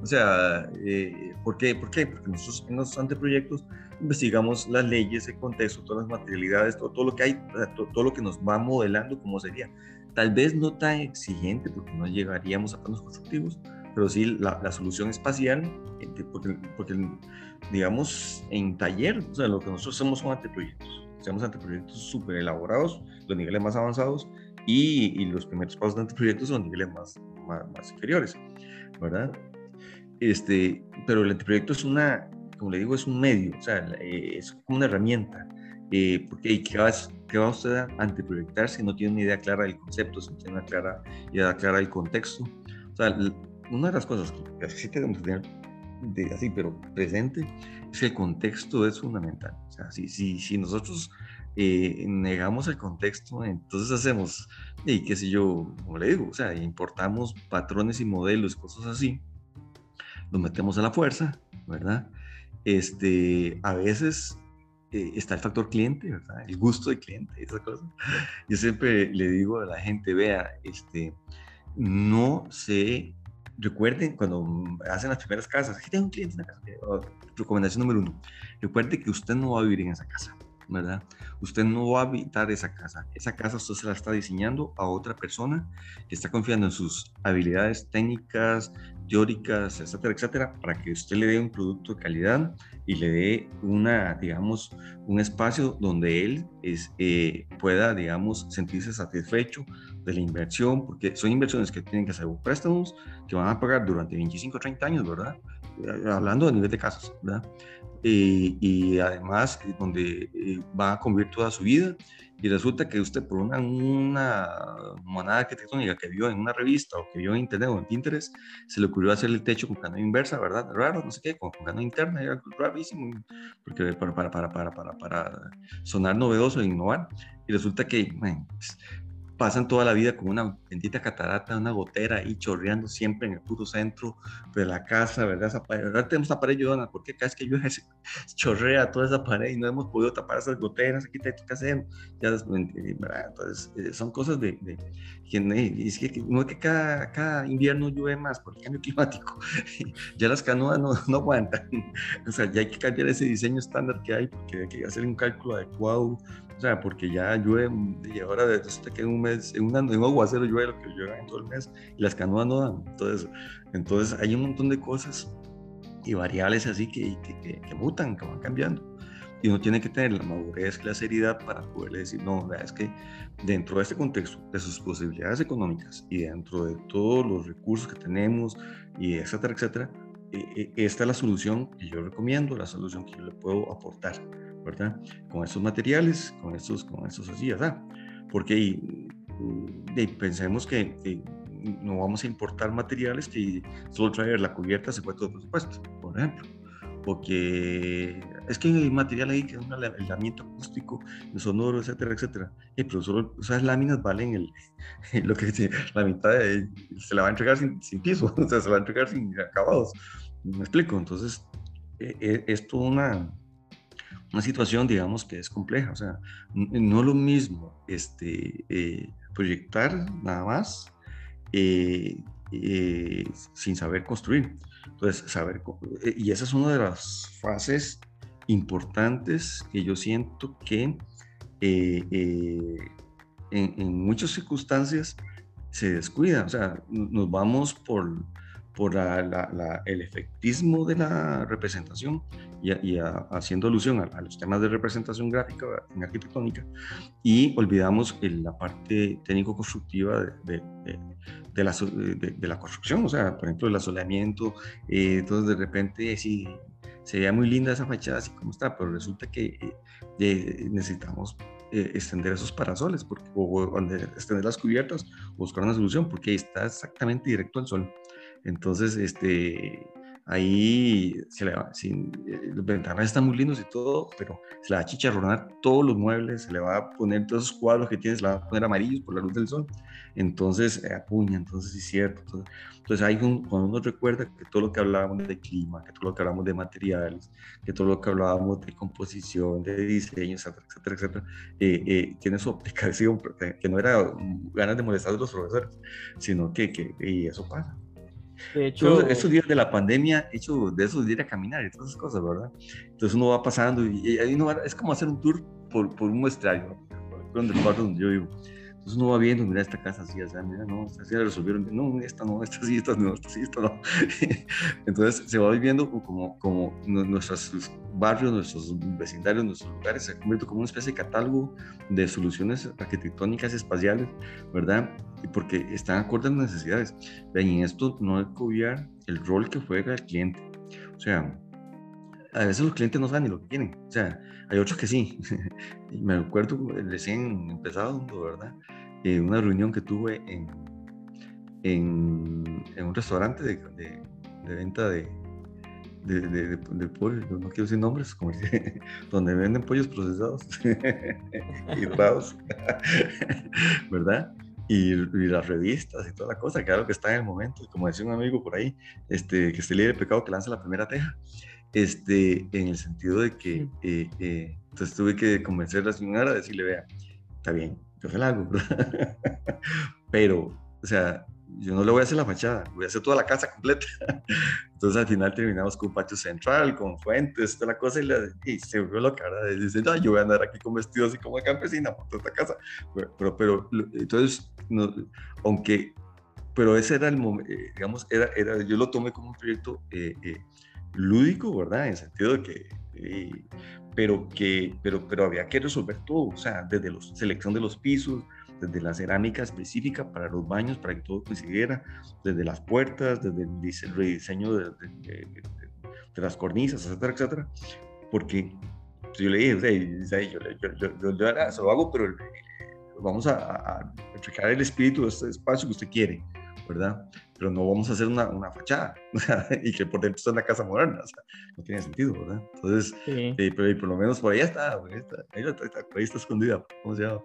O sea, eh, ¿por, qué? ¿por qué? Porque nosotros en los anteproyectos investigamos las leyes, el contexto, todas las materialidades, todo, todo lo que hay, todo, lo que nos va modelando cómo sería. Tal vez no tan exigente, porque no llegaríamos a planos constructivos, pero sí la, la solución espacial, eh, porque, porque, digamos, en taller, o sea, lo que nosotros hacemos son anteproyectos. Hacemos anteproyectos súper elaborados, los niveles más avanzados, y, y, los primeros pasos de anteproyectos son niveles más, más, más inferiores, ¿verdad? Este, pero el anteproyecto es una, como le digo, es un medio, o sea, eh, es como una herramienta. Eh, porque ¿qué va, ¿qué va usted a anteproyectar si no tiene una idea clara del concepto, si no tiene una clara, idea clara del contexto? O sea, una de las cosas que sí tenemos que tener de, así, pero presente, es que el contexto es fundamental. O sea, si, si, si nosotros eh, negamos el contexto, entonces hacemos, y qué sé yo, como le digo, o sea, importamos patrones y modelos, cosas así, los metemos a la fuerza, ¿verdad? Este, a veces eh, está el factor cliente. El gusto del cliente, esa cosa. Yo siempre le digo a la gente, vea, este, no se recuerden cuando hacen las primeras casas, aquí tengo un cliente casa, oh, recomendación número uno, recuerde que usted no va a vivir en esa casa, ¿verdad? Usted no va a habitar esa casa, esa casa usted se la está diseñando a otra persona que está confiando en sus habilidades técnicas, teóricas, etcétera, etcétera, para que usted le dé un producto de calidad y le dé una, digamos, un espacio donde él es, eh, pueda, digamos, sentirse satisfecho de la inversión, porque son inversiones que tienen que hacer préstamos que van a pagar durante 25 o 30 años, ¿verdad? Eh, hablando de nivel de casas, ¿verdad? Eh, y además donde va a convivir toda su vida y resulta que usted por una, una monada arquitectónica que vio en una revista o que vio en internet o en Pinterest, se le ocurrió hacer el techo con canoa inversa, ¿verdad? Raro, no sé qué, con, canoa interna, era rarísimo, porque para, para, para, para, para, para sonar novedoso e innovar. Y resulta que, pues, pasan toda la vida con una bendita catarata, una gotera ahí chorreando siempre en el puro centro de la casa, ¿verdad? Esa pared, ahora tenemos esa pared llorona, porque cada vez que llueve se (laughs) chorrea toda esa pared y no hemos podido tapar esas goteras, aquí te que hacer, ya Entonces, eh, son cosas de, de que, es que no es que cada, cada, invierno llueve más por el cambio (laughs) climático, ya las canoas no, no aguantan, (laughs) o sea, ya hay que cambiar ese diseño estándar que hay, porque hay que hacer un cálculo adecuado o sea, porque ya llueve y ahora resulta que en un mes, en, una, en un aguacero llueve lo que llueve en todo el mes y las canoas no dan. Entonces, entonces hay un montón de cosas y variables así que, que, que, mutan, que van cambiando. Y uno tiene que tener la madurez, la seriedad para poderle decir, no, es que dentro de este contexto, de sus posibilidades económicas y dentro de todos los recursos que tenemos, y etcétera, etcétera, e, e, esta es la solución que yo recomiendo, la solución que yo le puedo aportar. ¿Verdad? Con estos materiales, con estos, con estos así, ¿verdad? Porque pensemos que, no vamos a importar materiales que solo traer la cubierta se fue todo el presupuesto, por ejemplo. Porque es que hay material ahí que es un aislamiento acústico, sonoro, etcétera, etcétera. Y pero solo esas láminas valen el, (laughs) lo que la mitad de, se la va a entregar sin, sin piso, (laughs) o sea, se va a entregar sin acabados. ¿Me explico? Entonces, e, e, es toda una, una situación, digamos, que es compleja. O sea, no es lo mismo este, eh, proyectar nada más eh, eh, sin saber construir. Entonces, saber, y esa es una de las fases importantes que yo siento que en, en, muchas circunstancias se descuida. O sea, nos vamos por, por el efectismo de la representación y, haciendo alusión a, los temas de representación gráfica en arquitectónica y olvidamos la parte técnico-constructiva de, de, la, de, la, construcción, o sea, por ejemplo, el asoleamiento, eh, entonces de repente sí, se veía muy linda esa fachada así como está, pero resulta que eh, necesitamos eh, extender esos parasoles porque, o, extender las cubiertas o buscar una solución porque está exactamente directo al sol. Entonces, este, ahí se le va, sin, eh, los ventanales están muy lindos y todo, pero se le va a chicharronar todos los muebles, se le va a poner todos esos cuadros que tiene, se le va a poner amarillos por la luz del sol, entonces eh, apuña, entonces sí es cierto. Entonces, ahí cuando uno recuerda que todo lo que hablábamos de clima, que todo lo que hablábamos de materiales, que todo lo que hablábamos de composición, de diseño, etcétera, etcétera, etcétera, eh, tiene su (laughs) aplicación, que no era ganas de molestar a los profesores, sino que, que y eso pasa. De hecho, estos días de la pandemia, hecho de esos ir a caminar y todas esas cosas, ¿verdad? Entonces uno va pasando y, ahí uno es como hacer un tour por, por un muestrario, donde donde yo vivo. Entonces uno va viendo, mira esta casa así, o sea, mira, no, esta sí la resolvieron, no, esta no, esta sí, esta no, esta sí, esta no. (laughs) Entonces se va viviendo como, como nuestros barrios, nuestros vecindarios, nuestros lugares, se convierte como una especie de catálogo de soluciones arquitectónicas espaciales, ¿verdad? Y porque están acordes a las necesidades. Y en esto no hay que obviar el rol que juega el cliente. O sea, a veces los clientes no saben ni lo que quieren. O sea, hay otros que sí. (laughs) y me acuerdo recién empezado, ¿verdad? Eh, una reunión que tuve en, en, en un restaurante de, de, de venta de, de, de, de, pollo, no quiero decir nombres, como (laughs) donde venden pollos procesados (laughs) y dorados, ¿verdad? Y, y, las revistas y toda la cosa, lo que está en el momento, como decía un amigo por ahí, este, que esté libre de pecado que lanza la primera teja, este, en el sentido de que, eh, eh, entonces tuve que convencer a la señora a decirle, vea, está bien, yo se la hago, (laughs) Pero, o sea, yo no le voy a hacer la fachada, voy a hacer toda la casa completa. (laughs) Entonces al final terminamos con un patio central, con fuentes, toda la cosa, y, la, y se volvió la cara. Y dice, no, yo voy a andar aquí con vestidos así como campesina por toda esta casa. Pero, pero, entonces, no, aunque, pero ese era el momento, eh, digamos, era, era, yo lo tomé como un proyecto eh, eh, lúdico, ¿verdad? En el sentido de que, pero que, pero, pero había que resolver todo, o sea, desde la selección de los pisos, desde la cerámica específica para los baños, para que todo coincidiera, desde las puertas, desde el rediseño de, de, las cornisas, etcétera, etcétera, porque yo le dije, yo, yo, yo, se lo hago, pero vamos a, a, el espíritu de este espacio que usted quiere, ¿verdad? Pero no vamos a hacer una, una fachada (laughs) y que por dentro sea una casa moderna, o sea, no tiene sentido, ¿verdad? Entonces, eh, pero por lo menos por ahí está, ahí está, ahí está, ahí está escondida, ¿cómo se llama?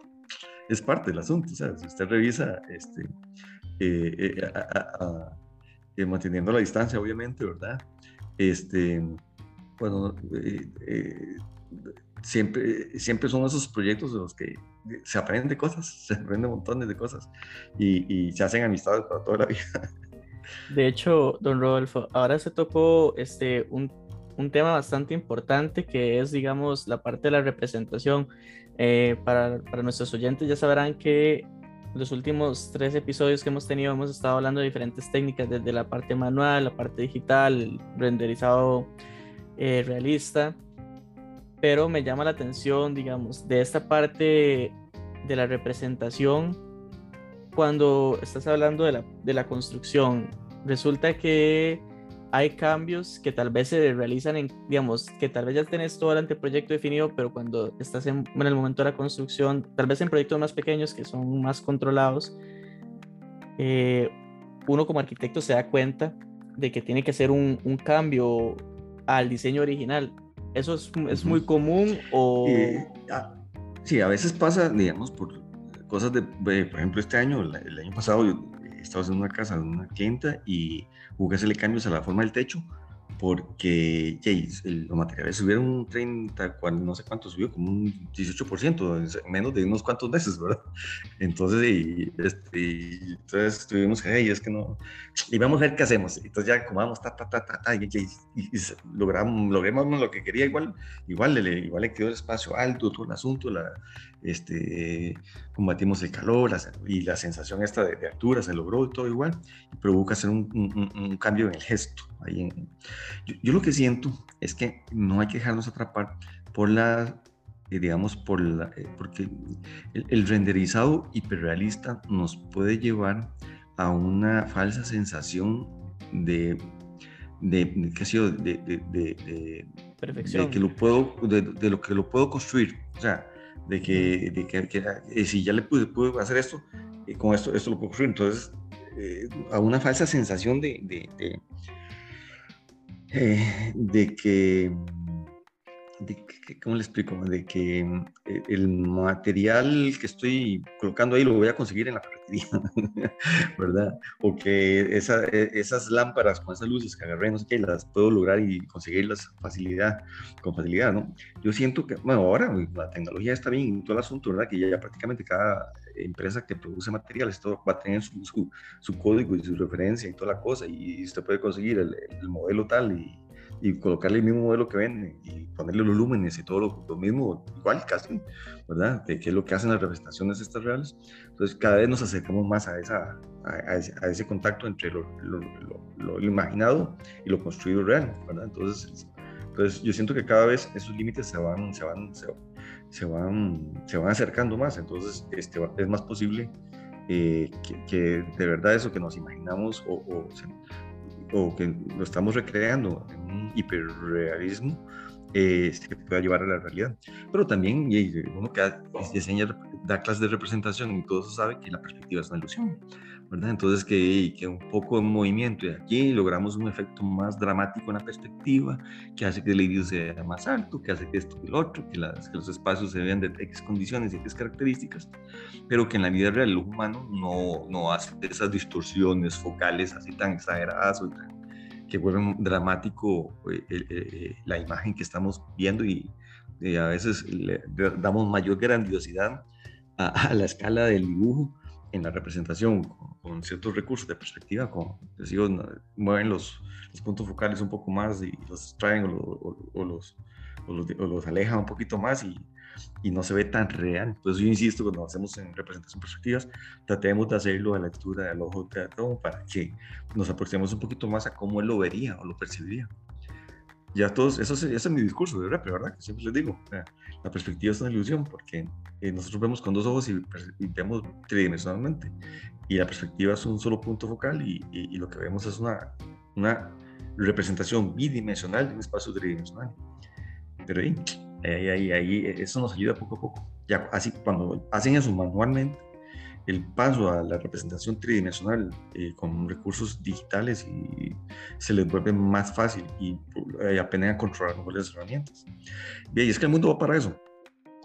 es parte del asunto. sea, Si usted revisa, este, eh, eh, eh, manteniendo la distancia, obviamente, ¿verdad? Este, bueno, siempre, siempre son esos proyectos de los que se aprende cosas, (laughs) se aprende montones de cosas y, y se hacen amistades para toda la vida. De hecho, don Rodolfo, ahora se tocó este, un, un tema bastante importante que es, digamos, la parte de la representación. Eh, para, para, nuestros oyentes ya sabrán que los últimos tres episodios que hemos tenido hemos estado hablando de diferentes técnicas, desde la parte manual, la parte digital, renderizado eh, realista, pero me llama la atención, digamos, de esta parte de la representación, cuando estás hablando de la, de la construcción, resulta que hay cambios que tal vez se realizan en, digamos, que tal vez ya tenés todo el anteproyecto definido, pero cuando estás en, el momento de la construcción, tal vez en proyectos más pequeños que son más controlados, eh, uno como arquitecto se da cuenta de que tiene que hacer un, un cambio al diseño original. ¿Eso es, es muy común o...? Ah, sí, a veces pasa, digamos, por cosas de, por ejemplo, este año, el, año pasado, yo estaba en una casa de una clienta y hubo que hacerle cambios a la forma del techo porque los materiales subieron un 30, no sé cuánto subió, como un 18%, menos de unos cuantos meses, ¿verdad? (laughs) Entonces, y, este, entonces tuvimos que, hey, es que no, y vamos a ver qué hacemos. Entonces ya como vamos, ta, ta, ta, ta, ta y, logramos, logramos lo que quería, igual, igual, le, igual le quedó el espacio alto, todo el asunto, la, este, combatimos el calor y la sensación esta de, altura se logró todo igual, hubo que hacer un, un, cambio en el gesto. Ahí en, yo, lo que siento es que no hay que dejarnos atrapar por la, eh, digamos, por la, eh, porque el, renderizado hiperrealista nos puede llevar a una falsa sensación de, de, de, de, de, Perfección. de que lo puedo, de, lo que lo puedo construir. O sea, de que, de que, eh, si ya le pude, pude, hacer esto, y con esto, esto lo puedo construir. Entonces, eh, a una falsa sensación de, de, de, eh, de que ¿cómo le explico? De que mm, e, el material que estoy colocando ahí lo voy a conseguir en la ferretería, (laughs) ¿verdad? O que esa, e, esas lámparas con esas luces que agarré, no sé qué, las puedo lograr y conseguirlas facilidad, con facilidad, ¿no? Yo siento que, bueno, ahora la tecnología está bien, todo el asunto, ¿verdad? Que ya, prácticamente cada empresa que produce materiales todo va a tener su, su, código y su referencia y toda la cosa, y usted puede conseguir el, el modelo tal y y colocarle el mismo modelo que vende y ponerle los lúmenes y todo lo, mismo, igual casi, ¿verdad? De qué es lo que hacen las representaciones estas reales. Entonces cada vez nos acercamos más a, esa, a, ese, contacto entre lo, lo, imaginado y lo construido real, ¿verdad? Entonces, entonces yo siento que cada vez esos límites se van, se van, se, van, se van acercando más, entonces este, es más posible eh, que, de verdad eso que nos imaginamos o, o, o que lo estamos recreando en un hiperrealismo, eh, se pueda llevar a la realidad. Pero también uno que diseña, da clases de representación y todo eso sabe que la perspectiva es una ilusión. Entonces, que, que un poco de movimiento y aquí logramos un efecto más dramático en la perspectiva, que hace que el edificio sea más alto, que hace que esto y el otro, que, las, que los espacios se vean de X condiciones y X características, pero que en la vida real el humano no, no hace esas distorsiones focales así tan exageradas o que vuelven dramático eh, eh, la imagen que estamos viendo y, a veces le damos mayor grandiosidad a, a la escala del dibujo en la representación con, ciertos recursos de perspectiva, como les digo, mueven los, los, puntos focales un poco más y los traen o, los, o los, los, alejan un poquito más y, y, no se ve tan real. Entonces yo insisto, cuando hacemos en representación perspectivas, tratemos de hacerlo a la lectura del ojo teatro para que nos aproximemos un poquito más a cómo él lo vería o lo percibiría ya todos, eso es, ese es mi discurso de rap, ¿verdad? Que siempre les digo, la perspectiva es una ilusión porque eh, nosotros vemos con dos ojos y, vemos tridimensionalmente y la perspectiva es un solo punto focal y, y, lo que vemos es una, una representación bidimensional de un espacio tridimensional. Pero ahí, ahí, ahí, ahí, eso nos ayuda poco a poco. Ya así, cuando hacen eso manualmente, el paso a la representación tridimensional eh, con recursos digitales y se les vuelve más fácil y eh, aprenden a controlar mejores herramientas. y es que el mundo va para eso.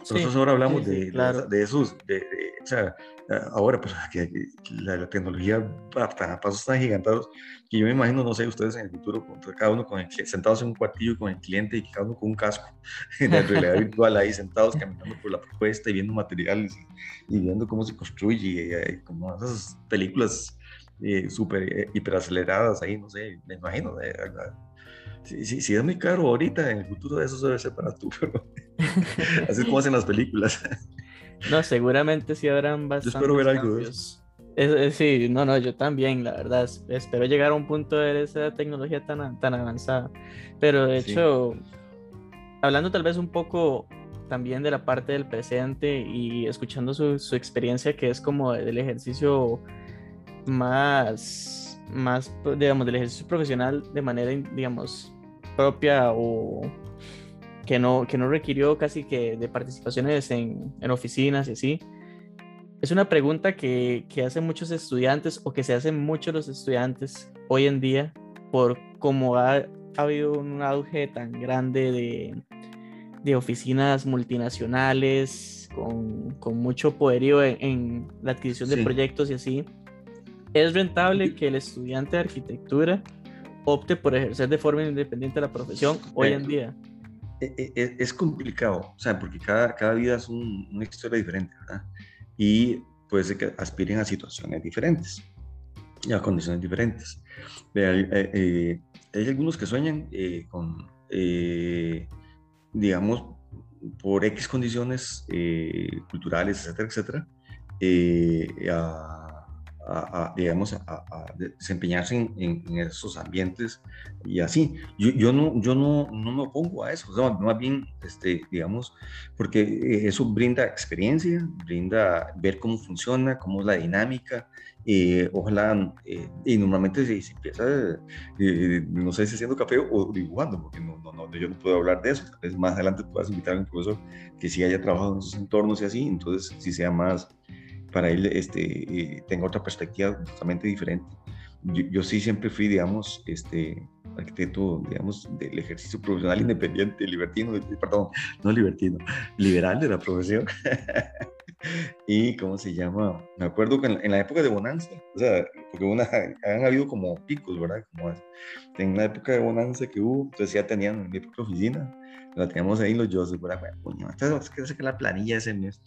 Nosotros ahora hablamos de, de, esos, de, o sea, ahora pues (laughs) que, la, tecnología va a pasos tan gigantados que yo me imagino, no sé, ustedes en el futuro, cada uno con el, sentados en un cuartillo con el cliente y cada uno con un casco (laughs) en la realidad (laughs) virtual ahí sentados caminando por la propuesta y viendo materiales y, viendo cómo se construye, como esas películas eh, súper eh, hiperaceleradas ahí, no sé, me imagino. si, si, si, es muy caro ahorita, en el futuro eso debe ser para tú, pero así es como hacen las películas. No, seguramente sí habrán bastantes. Yo espero ver algo sí, no, no, yo también, la verdad. Espero llegar a un punto de esa tecnología tan, tan avanzada. Pero de hecho, hablando tal vez un poco también de la parte del presente y escuchando su, su experiencia, que es como del ejercicio más, más, digamos, del ejercicio profesional de manera, digamos, propia o que no, que no requirió casi que de participaciones en, en oficinas y así. Es una pregunta que, que, hacen muchos estudiantes o que se hacen muchos los estudiantes hoy en día por cómo ha, ha habido un auge tan grande de, de oficinas multinacionales con, con mucho poderío en, la adquisición de proyectos y así. ¿Es rentable que el estudiante de arquitectura opte por ejercer de forma independiente la profesión hoy en día? E, e, e, es complicado, o sea, porque cada, cada vida es una historia diferente, ¿verdad? Y puede ser que aspiren a situaciones diferentes y a condiciones diferentes. Eh, eh, hay algunos que sueñan eh, con, digamos, por X condiciones culturales, etcétera, etcétera, a a, digamos, a, desempeñarse en, esos ambientes y así. Yo, yo, no, yo no, no me opongo a eso, más bien, este, digamos, porque eso brinda experiencia, brinda ver cómo funciona, cómo es la dinámica. Eh, ojalá, eh, y normalmente se, empieza, eh, no sé si haciendo café o dibujando, porque no, no, no, yo no puedo hablar de eso. Tal vez más adelante puedas invitar a un profesor que sí haya trabajado en esos entornos y así, entonces sí sea más, para él este, eh, tenga otra perspectiva totalmente diferente. Yo, sí siempre fui, digamos, este, arquitecto, digamos, del ejercicio profesional independiente, libertino, perdón, no libertino, liberal de la profesión. (laughs) y cómo se llama, me acuerdo que en, la época de Bonanza, o sea, porque una, han habido como picos, ¿verdad? Como en la época de Bonanza que hubo, entonces ya tenían mi propia oficina, la teníamos ahí en los Joseph, ¿verdad? Bueno, entonces que sacar la planilla ese mes,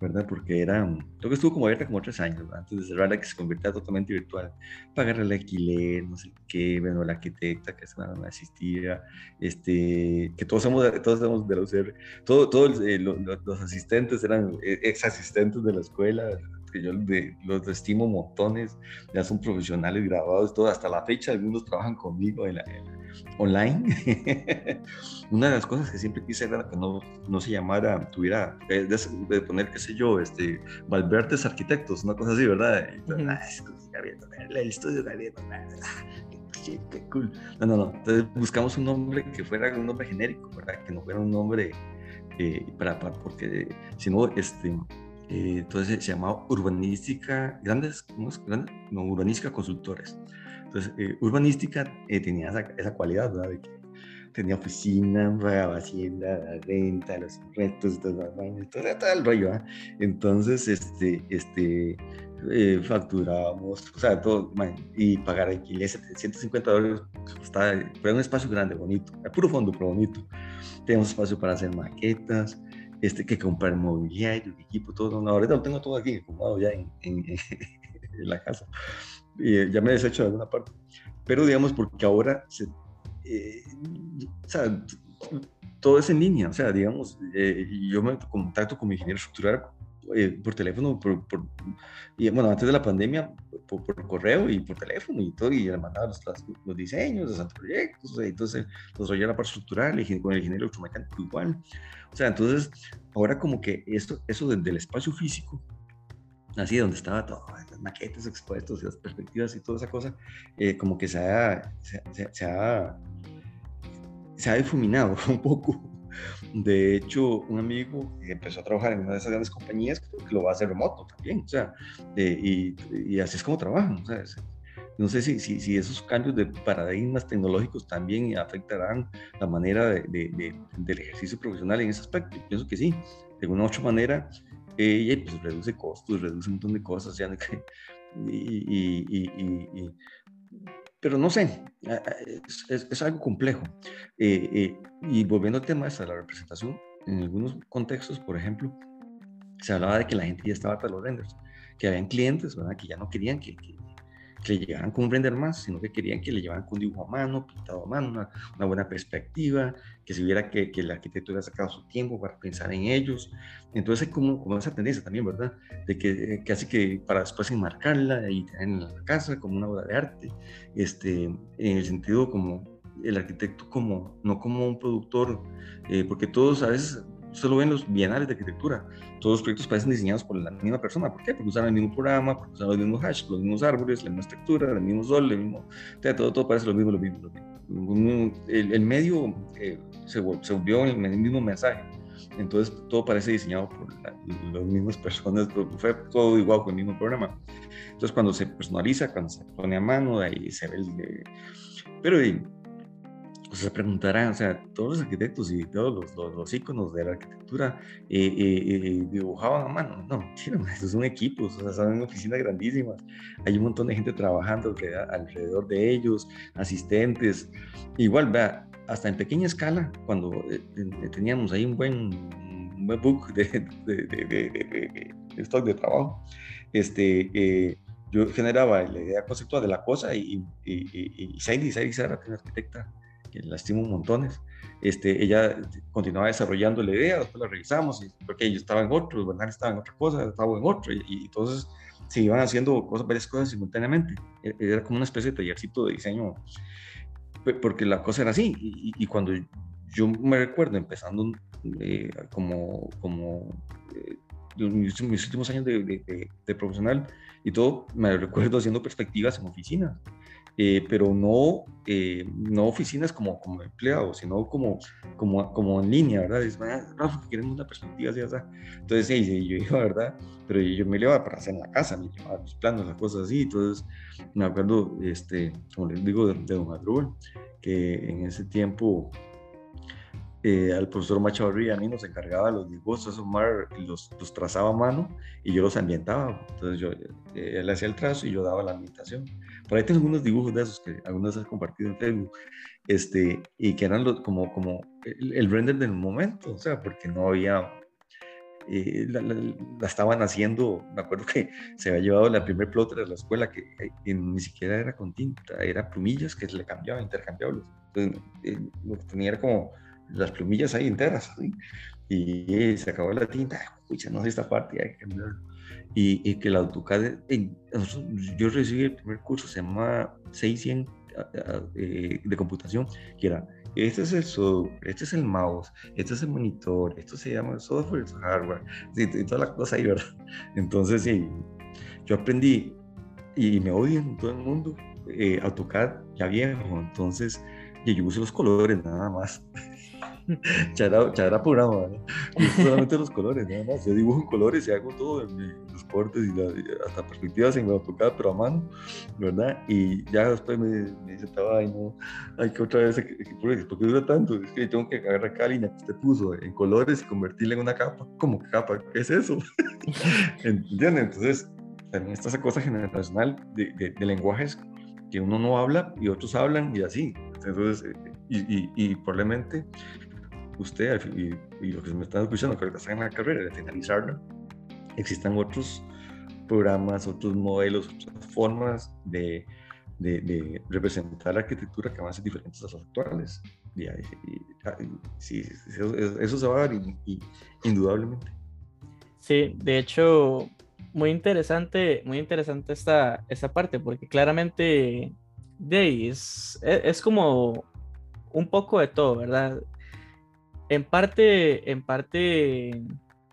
¿verdad? Porque era, creo que estuvo como abierta como tres años, ¿verdad? antes de cerrarla que se convirtiera totalmente virtual, pagar el alquiler, no sé qué, bueno, la arquitecta que no asistía, este, que todos somos, todos somos de la UCR, todos todo, eh, los asistentes eran eh, ex asistentes de la escuela, que yo los estimo montones, ya son profesionales grabados, todo, hasta la fecha algunos trabajan conmigo en la, online. (laughs) Una de las cosas que siempre quise era que no, no se llamara, tuviera, eh, de, poner, qué sé yo, este, Valverdes Arquitectos, una cosa así, ¿verdad? Entonces, el estudio de qué, qué cool. No, no, no. Entonces buscamos un nombre que fuera un nombre genérico, ¿verdad? Que no fuera un nombre eh, para, para, porque si no, este, eh, entonces se llamaba Urbanística, grandes, ¿cómo es? no, Urbanística Consultores. Entonces, eh, Urbanística eh, tenía esa, esa, cualidad, ¿verdad? De que tenía oficina, pagaba hacienda, la renta, los impuestos, todo, todo, el rollo, ¿eh? Entonces, este, este, facturábamos, o sea, todo, y pagar alquiler, 750 dólares, costaba, pero un espacio grande, bonito, puro fondo, pero bonito. Teníamos espacio para hacer maquetas, este, que comprar mobiliario, equipo, todo. No, ahorita lo tengo todo aquí, acomodado ya en, en, (laughs) en, la casa. Y eh, ya me he deshecho de alguna parte. Pero digamos, porque ahora se, eh, o sea, todo es en línea. O sea, digamos, eh, yo me contacto con mi ingeniero estructural eh, por teléfono, por, por, y bueno, antes de la pandemia, por, por, correo y por teléfono y todo, y le mandaba los, los diseños, los proyectos, entonces los la parte estructural, con el ingeniero electromecánico igual. O sea, entonces, ahora como que esto, eso desde el espacio físico, así donde estaba todo, las maquetas expuestos y las perspectivas y toda esa cosa, eh, como que se ha, se, se, ha, se ha difuminado (laughs) un poco. De hecho, un amigo empezó a trabajar en una de esas grandes compañías, que lo va a hacer remoto también, o sea, eh, y, y, así es como trabajan, o sea, no sé si, si, si, esos cambios de paradigmas tecnológicos también afectarán la manera de, de, del ejercicio profesional en ese aspecto. pienso que sí, de una u otra manera, eh, pues reduce costos, reduce un montón de cosas, ya, y, y, y, pero no sé, es, es, algo complejo. Eh, eh, y volviendo al tema de la representación, en algunos contextos, por ejemplo, se hablaba de que la gente ya estaba hasta los renders, que habían clientes ¿verdad? que ya no querían que, que, que le llegaran con un render más, sino que querían que le llevaran con un dibujo a mano, pintado a mano, una, una buena perspectiva, que se viera que, que, la arquitectura ha sacado su tiempo para pensar en ellos. Entonces hay como, como esa tendencia también, ¿verdad? De que casi que para después enmarcarla y tenerla en la casa como una obra de arte, este, en el sentido como el arquitecto como, no como un productor, eh, porque todos a veces solo ven los bienales de arquitectura. Todos los proyectos parecen diseñados por la misma persona. ¿Por qué? Porque usan el mismo programa, porque usan los mismos hash, los mismos árboles, la misma estructura, el mismo sol, el mismo... todo, todo parece lo mismo, lo mismo, lo mismo. El, el medio eh, se, volvió el, el mismo mensaje. Entonces todo parece diseñado por las mismas personas, fue todo igual con el mismo programa. Entonces cuando se personaliza, cuando se pone a mano, ahí se ve el... Pero pues se preguntarán, o sea, todos los arquitectos y todos los, los, íconos de la arquitectura eh, eh, eh, dibujaban a mano. No, mentira, (laughs) estos son equipos, o sea, son oficinas grandísimas. Hay un montón de gente trabajando alrededor, de ellos, asistentes. Igual, vea, hasta en pequeña escala, cuando teníamos ahí un buen, un buen book de, de, de, de, stock de trabajo, este, yo generaba la idea conceptual de la cosa y, y, y, y que es arquitecta, que la estimo un montones. Este, ella continuaba desarrollando la idea, después la revisamos, y, porque yo estaba en otro, Bernard estaba en otra cosa, estaba en otro, y, y, entonces se iban haciendo cosas, varias cosas simultáneamente. E, era como una especie de tallercito de diseño, porque la cosa era así, y, y cuando yo me recuerdo empezando eh, como, como eh, mis, mis, últimos años de, de, de, profesional y todo, me recuerdo haciendo perspectivas en oficinas eh, pero no, eh, no oficinas como, como empleado, sino como, como, como en línea, ¿verdad? Es, Rafa, queremos una perspectiva así, así. Entonces, sí, yo (laughs) iba, ¿verdad? Pero yo me llevaba para hacer en la casa, me llevaba mis planos, las cosas así. Entonces, me acuerdo, este, como les digo, de, de Don Madruga, que en ese tiempo eh, al profesor Machavarri a mí nos encargaba los dibujos, esos mar los, los, trazaba a mano y yo los ambientaba. Entonces yo, eh, él hacía el trazo y yo daba la ambientación. Por ahí tengo algunos dibujos de esos que algunos he compartido en Facebook, este, y que eran como, como el, render del momento, o sea, porque no había, eh, la, estaban haciendo, me acuerdo que se había llevado la primer plotter de la escuela que, ni siquiera era con tinta, era plumillas que se le cambiaban, intercambiables. Entonces, lo que tenía era como las plumillas ahí enteras, y se acabó la tinta, escucha, no sé esta parte, hay que cambiarlo. Y, y, que la AutoCAD, yo recibí el primer curso, se llama 600 eh, de computación, que era, este es el software, este es el mouse, este es el monitor, esto se llama software, hardware, y, toda la cosa ahí, ¿verdad? Entonces, sí, yo aprendí, y me odian todo el mundo, eh, AutoCAD ya viejo, entonces, y yo uso los colores nada más. (laughs) ya era programa, solamente los colores, nada más. Yo dibujo en colores y hago todo, los cortes y hasta perspectivas en AutoCAD, pero a mano, ¿verdad? Y ya después me, me dice, ay, no, hay que otra vez, ¿por qué dura tanto? Es que tengo que agarrar cada línea que usted puso en colores y convertirla en una capa. ¿Cómo capa? ¿Qué es eso? (laughs) ¿Entienden? Entonces, también está esa cosa generacional de, de, de lenguajes que uno no habla y otros hablan y así. Entonces, eh, y, y, y, probablemente usted y, y los que me están escuchando, que están en la carrera, de finalizarla, existan otros programas, otros modelos, otras formas de, de, de representar la arquitectura que van a ser diferentes a las actuales. Y, sí, eso, eso, se va a dar indudablemente. Sí, de hecho, muy interesante, muy interesante esta, esta parte, porque claramente de es, es, como un poco de todo, ¿verdad? En parte, en parte,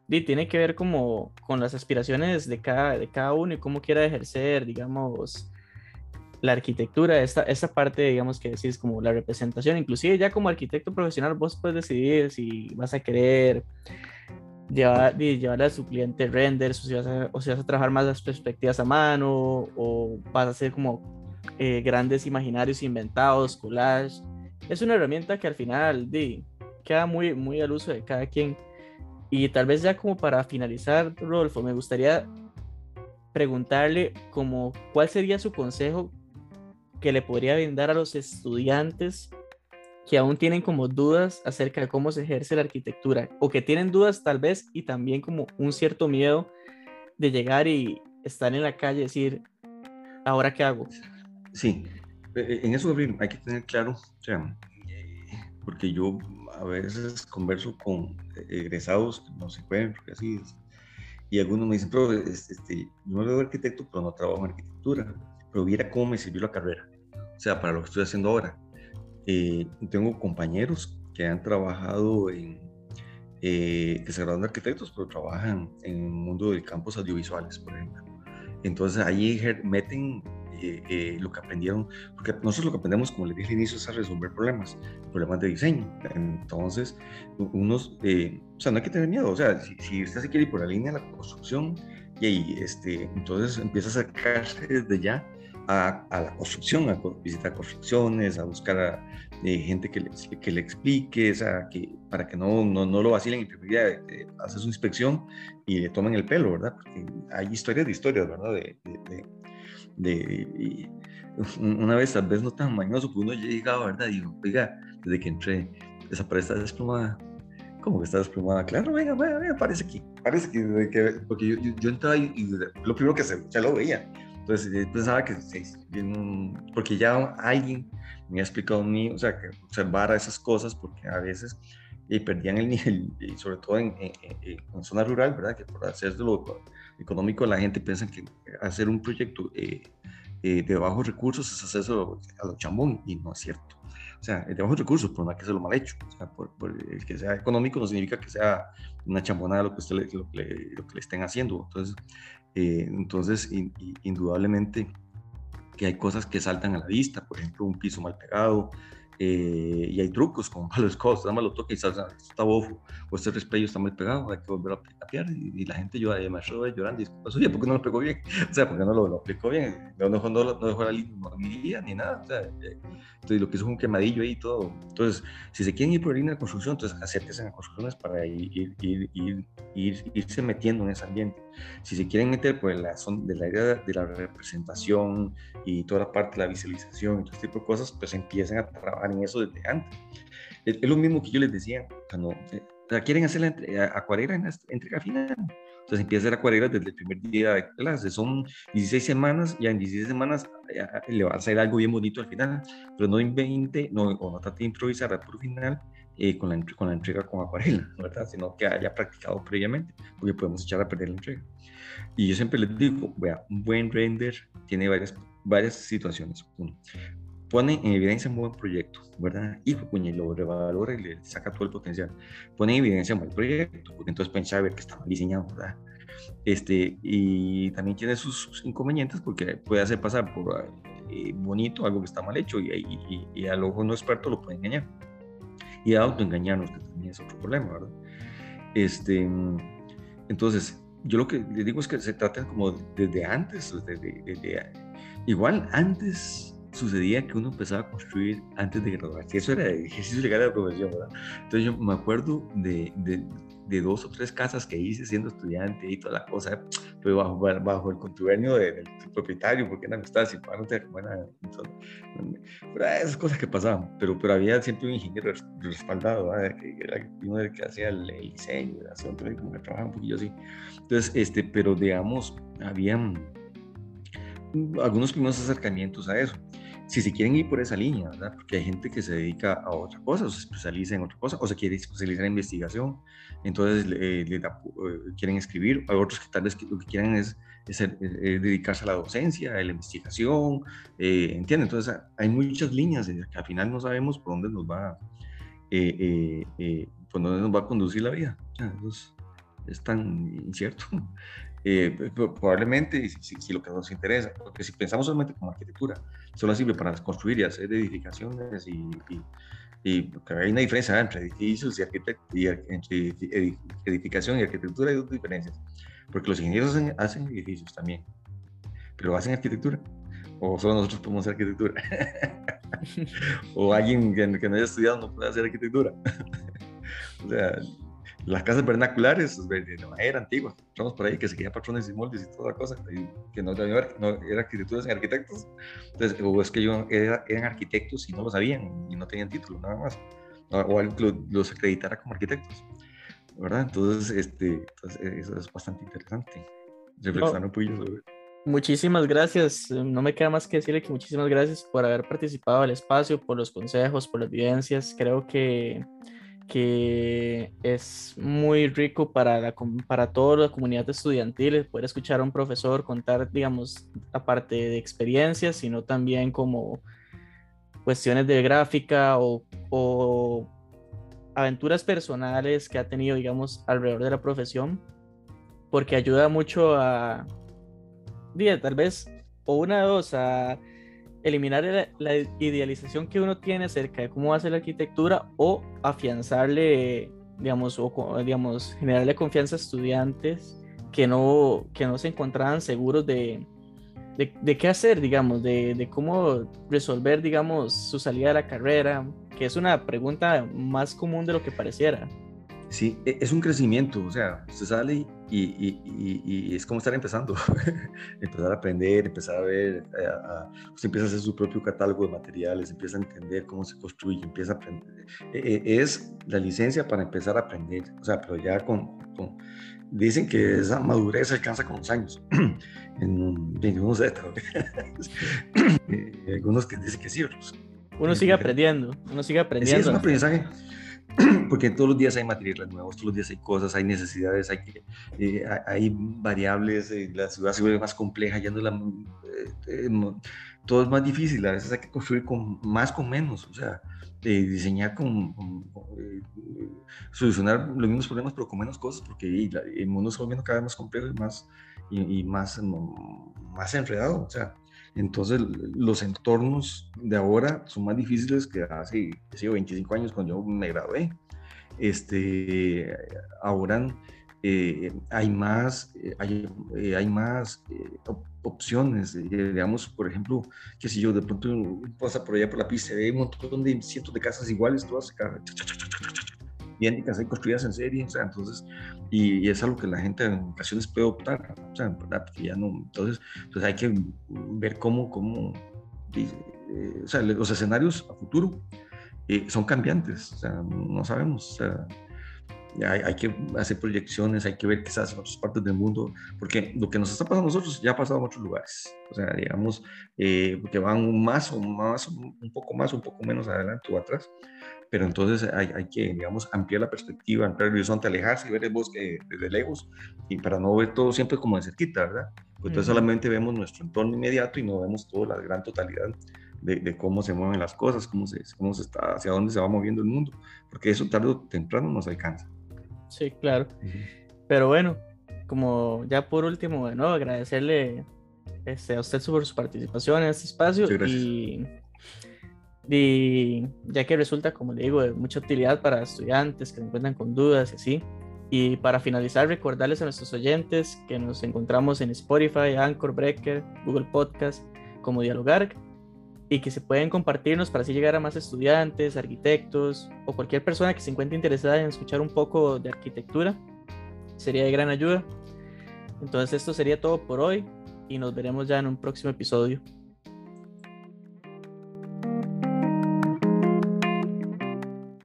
tiene que ver como con las aspiraciones de cada, de cada uno y cómo quiera ejercer, digamos, la arquitectura, esta, esta parte, digamos, que decís como la representación, inclusive ya como arquitecto profesional vos puedes decidir si vas a querer llevar, llevarle a su cliente render, o si, vas a, o si vas a trabajar más las perspectivas a mano, o vas a hacer como eh, grandes imaginarios inventados, collage. Es una herramienta que al final di, queda muy, muy al uso de cada quien. Y tal vez ya como para finalizar, Rodolfo, me gustaría preguntarle como cuál sería su consejo que le podría brindar a los estudiantes que aún tienen como dudas acerca de cómo se ejerce la arquitectura o que tienen dudas tal vez y también como un cierto miedo de llegar y estar en la calle y decir, ¿ahora qué hago? Sí, e, e, en eso hay que tener claro, o sea, porque yo a veces converso con egresados que no se pueden, así es, y algunos me dicen, pero este, yo no soy arquitecto, pero no trabajo en arquitectura, pero viera cómo me sirvió la carrera, o sea, para lo que estoy haciendo ahora. Eh, tengo compañeros que han trabajado en, eh, que se graduan de arquitectos, pero trabajan en el mundo de campos audiovisuales, por ejemplo. Entonces ahí meten eh, eh, lo que aprendieron, porque nosotros lo que aprendemos, como les dije al inicio, es a resolver problemas, problemas de diseño. Entonces, unos, eh, o sea, no hay que tener miedo, o sea, si, usted se quiere ir por la línea de la construcción, y ahí, este, entonces empieza a acercarse desde ya a, a, la construcción, a visitar construcciones, a buscar a gente que le, que le explique, o sea, que, para que no, no, no lo vacilen primer día hace su inspección y le tomen el pelo, ¿verdad? Porque hay historias de historias, ¿verdad? de, de de, (laughs) una vez, tal vez no tan mañoso, pues uno llegaba, ¿verdad? Digo, oiga, desde que entré, esa pared está desplomada. ¿Cómo que está desplomada? Claro, venga, venga, venga, parece aquí. Parece que, que porque yo, yo, entraba y, lo primero que se, ya lo veía. Entonces pensaba que, porque ya alguien me ha explicado a mí, o sea, que observara esas cosas, porque a veces y perdían el nivel, y sobre todo en, en, zona rural, ¿verdad? Que por hacer lo económico la gente piensa que hacer un proyecto eh, eh, de bajos recursos es hacerlo a lo chambón, y no es cierto. O sea, de bajos recursos, no hay que hacerlo mal hecho. O sea, por, el que sea económico no significa que sea una chambonada lo que, usted le, lo, que le, lo que le estén haciendo. Entonces, eh, entonces indudablemente, que hay cosas que saltan a la vista, por ejemplo, un piso mal pegado, eh, y hay trucos como (laughs) para los codos, nada más lo toca y está bofo, o este respeto está mal pegado, hay que volver a aplicar, y, la gente llora, y el maestro llorando, y disculpa, oye, ¿por qué no lo pegó bien? (laughs) O sea, ¿por qué no lo, lo aplicó bien? No, dejó la línea ni nada, eh, entonces lo que hizo un quemadillo ahí y todo. Entonces, si se quieren ir por la línea de construcción, entonces acérquense a construcciones para ir, ir, ir, irse metiendo en ese ambiente. Si se quieren meter por la zona de la área de la representación y toda la parte de la visualización y todo este tipo de cosas, pues empiecen a trabajar en eso desde antes. Es, lo mismo que yo les decía, cuando eh, quieren hacer la acuarela en la entrega final, entonces empieza a hacer acuarelas desde el primer día de clase. Son 16 semanas, ya en 16 semanas le va a salir algo bien bonito al final, pero no en 20, no, o no trate de improvisar al puro final eh, con, la, con la entrega con acuarela, (laughs) ¿verdad? Sino que haya practicado previamente, porque podemos echar a perder la entrega. Y yo siempre les digo, vea, un buen render tiene varias, varias situaciones. Uno, pone en evidencia un buen proyecto, ¿verdad? Y y lo revalora y le saca todo el potencial. Pone en evidencia un mal proyecto, porque entonces pueden saber que está mal diseñado, ¿verdad? Este, y también tiene sus, inconvenientes porque puede hacer pasar por eh, bonito algo que está mal hecho y, y, y, al ojo no experto lo puede engañar. Y autoengañarnos, que también es otro problema, ¿verdad? Este, entonces, yo lo que le digo es que se trata como desde antes, desde, desde, igual antes sucedía que uno empezaba a construir antes de graduarse. Eso era el ejercicio legal de la profesión, ¿verdad? Entonces yo me acuerdo de, de, de, dos o tres casas que hice siendo estudiante y toda la cosa, pero bajo, bajo el contubernio del propietario, porque eran amistad, si no te esas cosas que pasaban, pero, pero había siempre un ingeniero respaldado, ¿verdad? que era uno del que hacía el, diseño, la zona, como que trabajaba un poquillo así. Entonces, este, pero digamos, habían algunos primeros acercamientos a eso si se quieren ir por esa línea, ¿verdad? Porque hay gente que se dedica a otra cosa, o se especializa en otra cosa, o se quiere especializar en investigación, entonces le, eh, quieren escribir, hay otros que tal vez lo que quieren es, dedicarse a la docencia, a la investigación, eh, ¿entienden? Entonces hay muchas líneas que al final no sabemos por dónde nos va, eh, eh, por dónde nos va a conducir la vida. Entonces, es tan incierto. (laughs) Eh, probablemente, si, si, lo que nos interesa, porque si pensamos solamente como arquitectura, solo sirve para construir y hacer edificaciones y, y, hay una diferencia entre edificios y, y entre edificación y arquitectura, hay dos diferencias, porque los ingenieros hacen, edificios también, pero hacen arquitectura, o solo nosotros podemos hacer arquitectura, (laughs) o alguien que no haya estudiado no puede hacer arquitectura. (laughs) o sea, las casas vernaculares pues, de, madera antigua, encontramos por ahí que se quedan patrones y moldes y toda la cosa, que no, no eran arquitecturas en arquitectos, entonces, o es que ellos eran arquitectos y no lo sabían y no tenían título, nada más, o algo los acreditara como arquitectos, ¿verdad? Entonces, este, eso es bastante interesante, reflexionar un poquito sobre Muchísimas gracias. No me queda más que decirle que muchísimas gracias por haber participado del espacio, por los consejos, por las vivencias. Creo que que es muy rico para, la, para toda la comunidad estudiantil poder escuchar a un profesor contar, digamos, aparte de experiencias, sino también como cuestiones de gráfica o, o aventuras personales que ha tenido, digamos, alrededor de la profesión, porque ayuda mucho a, tal vez, o una de dos, a eliminar la, idealización que uno tiene acerca de cómo va a ser la arquitectura o afianzarle, digamos, o digamos, generarle confianza a estudiantes que no, que no se encontraban seguros de, de, qué hacer, digamos, de, de, cómo resolver, digamos, su salida de la carrera, que es una pregunta más común de lo que pareciera. Sí, e, es un crecimiento, o sea, usted sale y, es como estar empezando, (laughs) empezar a aprender, empezar a ver, eh, usted empieza a hacer su propio catálogo de materiales, empieza a entender cómo se construye, empieza a aprender. E, e, es la licencia para empezar a aprender, o sea, pero ya con, dicen que esa madurez alcanza con los años, (clears throat) en 21 Z, (laughs) algunos que dicen que sí, otros. Uno sigue aprendiendo, uno sigue aprendiendo. Sí, es un aprendizaje (clears throat) porque todos los días hay materiales nuevos, todos los días hay cosas, hay necesidades, hay, eh, hay variables, eh, la ciudad se vuelve más compleja, ya no la, eh, todo es más difícil, a veces hay que construir con más con menos, o sea, diseñar con, solucionar los mismos problemas pero con menos cosas, porque el mundo se va volviendo cada vez más complejo y más, y, más, más enredado, o sea, Entonces, los entornos de ahora son más difíciles que hace 25 años cuando yo me gradué. Este, ahora eh, hay más, eh, hay, eh, hay, más opciones, digamos, por ejemplo, que si yo de pronto pasa por allá por la pista, ve un montón de cientos de casas iguales, todas idénticas, hay construidas en serie, o sea, entonces, y, es algo que la gente en ocasiones puede optar, o sea, ya no, entonces, entonces hay que ver cómo, cómo, o sea, los escenarios a futuro son cambiantes, o sea, no sabemos, o sea, hay, que hacer proyecciones, hay que ver qué se hace en otras partes del mundo, porque lo que nos está pasando a nosotros ya ha pasado en otros lugares. O sea, digamos, eh, que van más o más, un poco más, un poco menos adelante o atrás. Pero entonces hay, hay que, digamos, ampliar la perspectiva, ampliar el horizonte, alejarse y ver el bosque desde lejos, y para no ver todo siempre como de cerquita, ¿verdad? Pues entonces solamente vemos nuestro entorno inmediato y no vemos toda la gran totalidad de, de, cómo se mueven las cosas, cómo se, cómo se está, hacia dónde se va moviendo el mundo, porque eso tarde o temprano nos alcanza. Sí, claro. Pero bueno, como ya por último, de nuevo, agradecerle este, a usted por su participación en este espacio y, y, ya que resulta, como le digo, de mucha utilidad para estudiantes que se encuentran con dudas y así. Y para finalizar, recordarles a nuestros oyentes que nos encontramos en Spotify, Anchor, Breaker, Google Podcast como Dialogar y que se pueden compartirnos para así llegar a más estudiantes, arquitectos o cualquier persona que se encuentre interesada en escuchar un poco de arquitectura. Sería de gran ayuda. Entonces esto sería todo por hoy y nos veremos ya en un próximo episodio.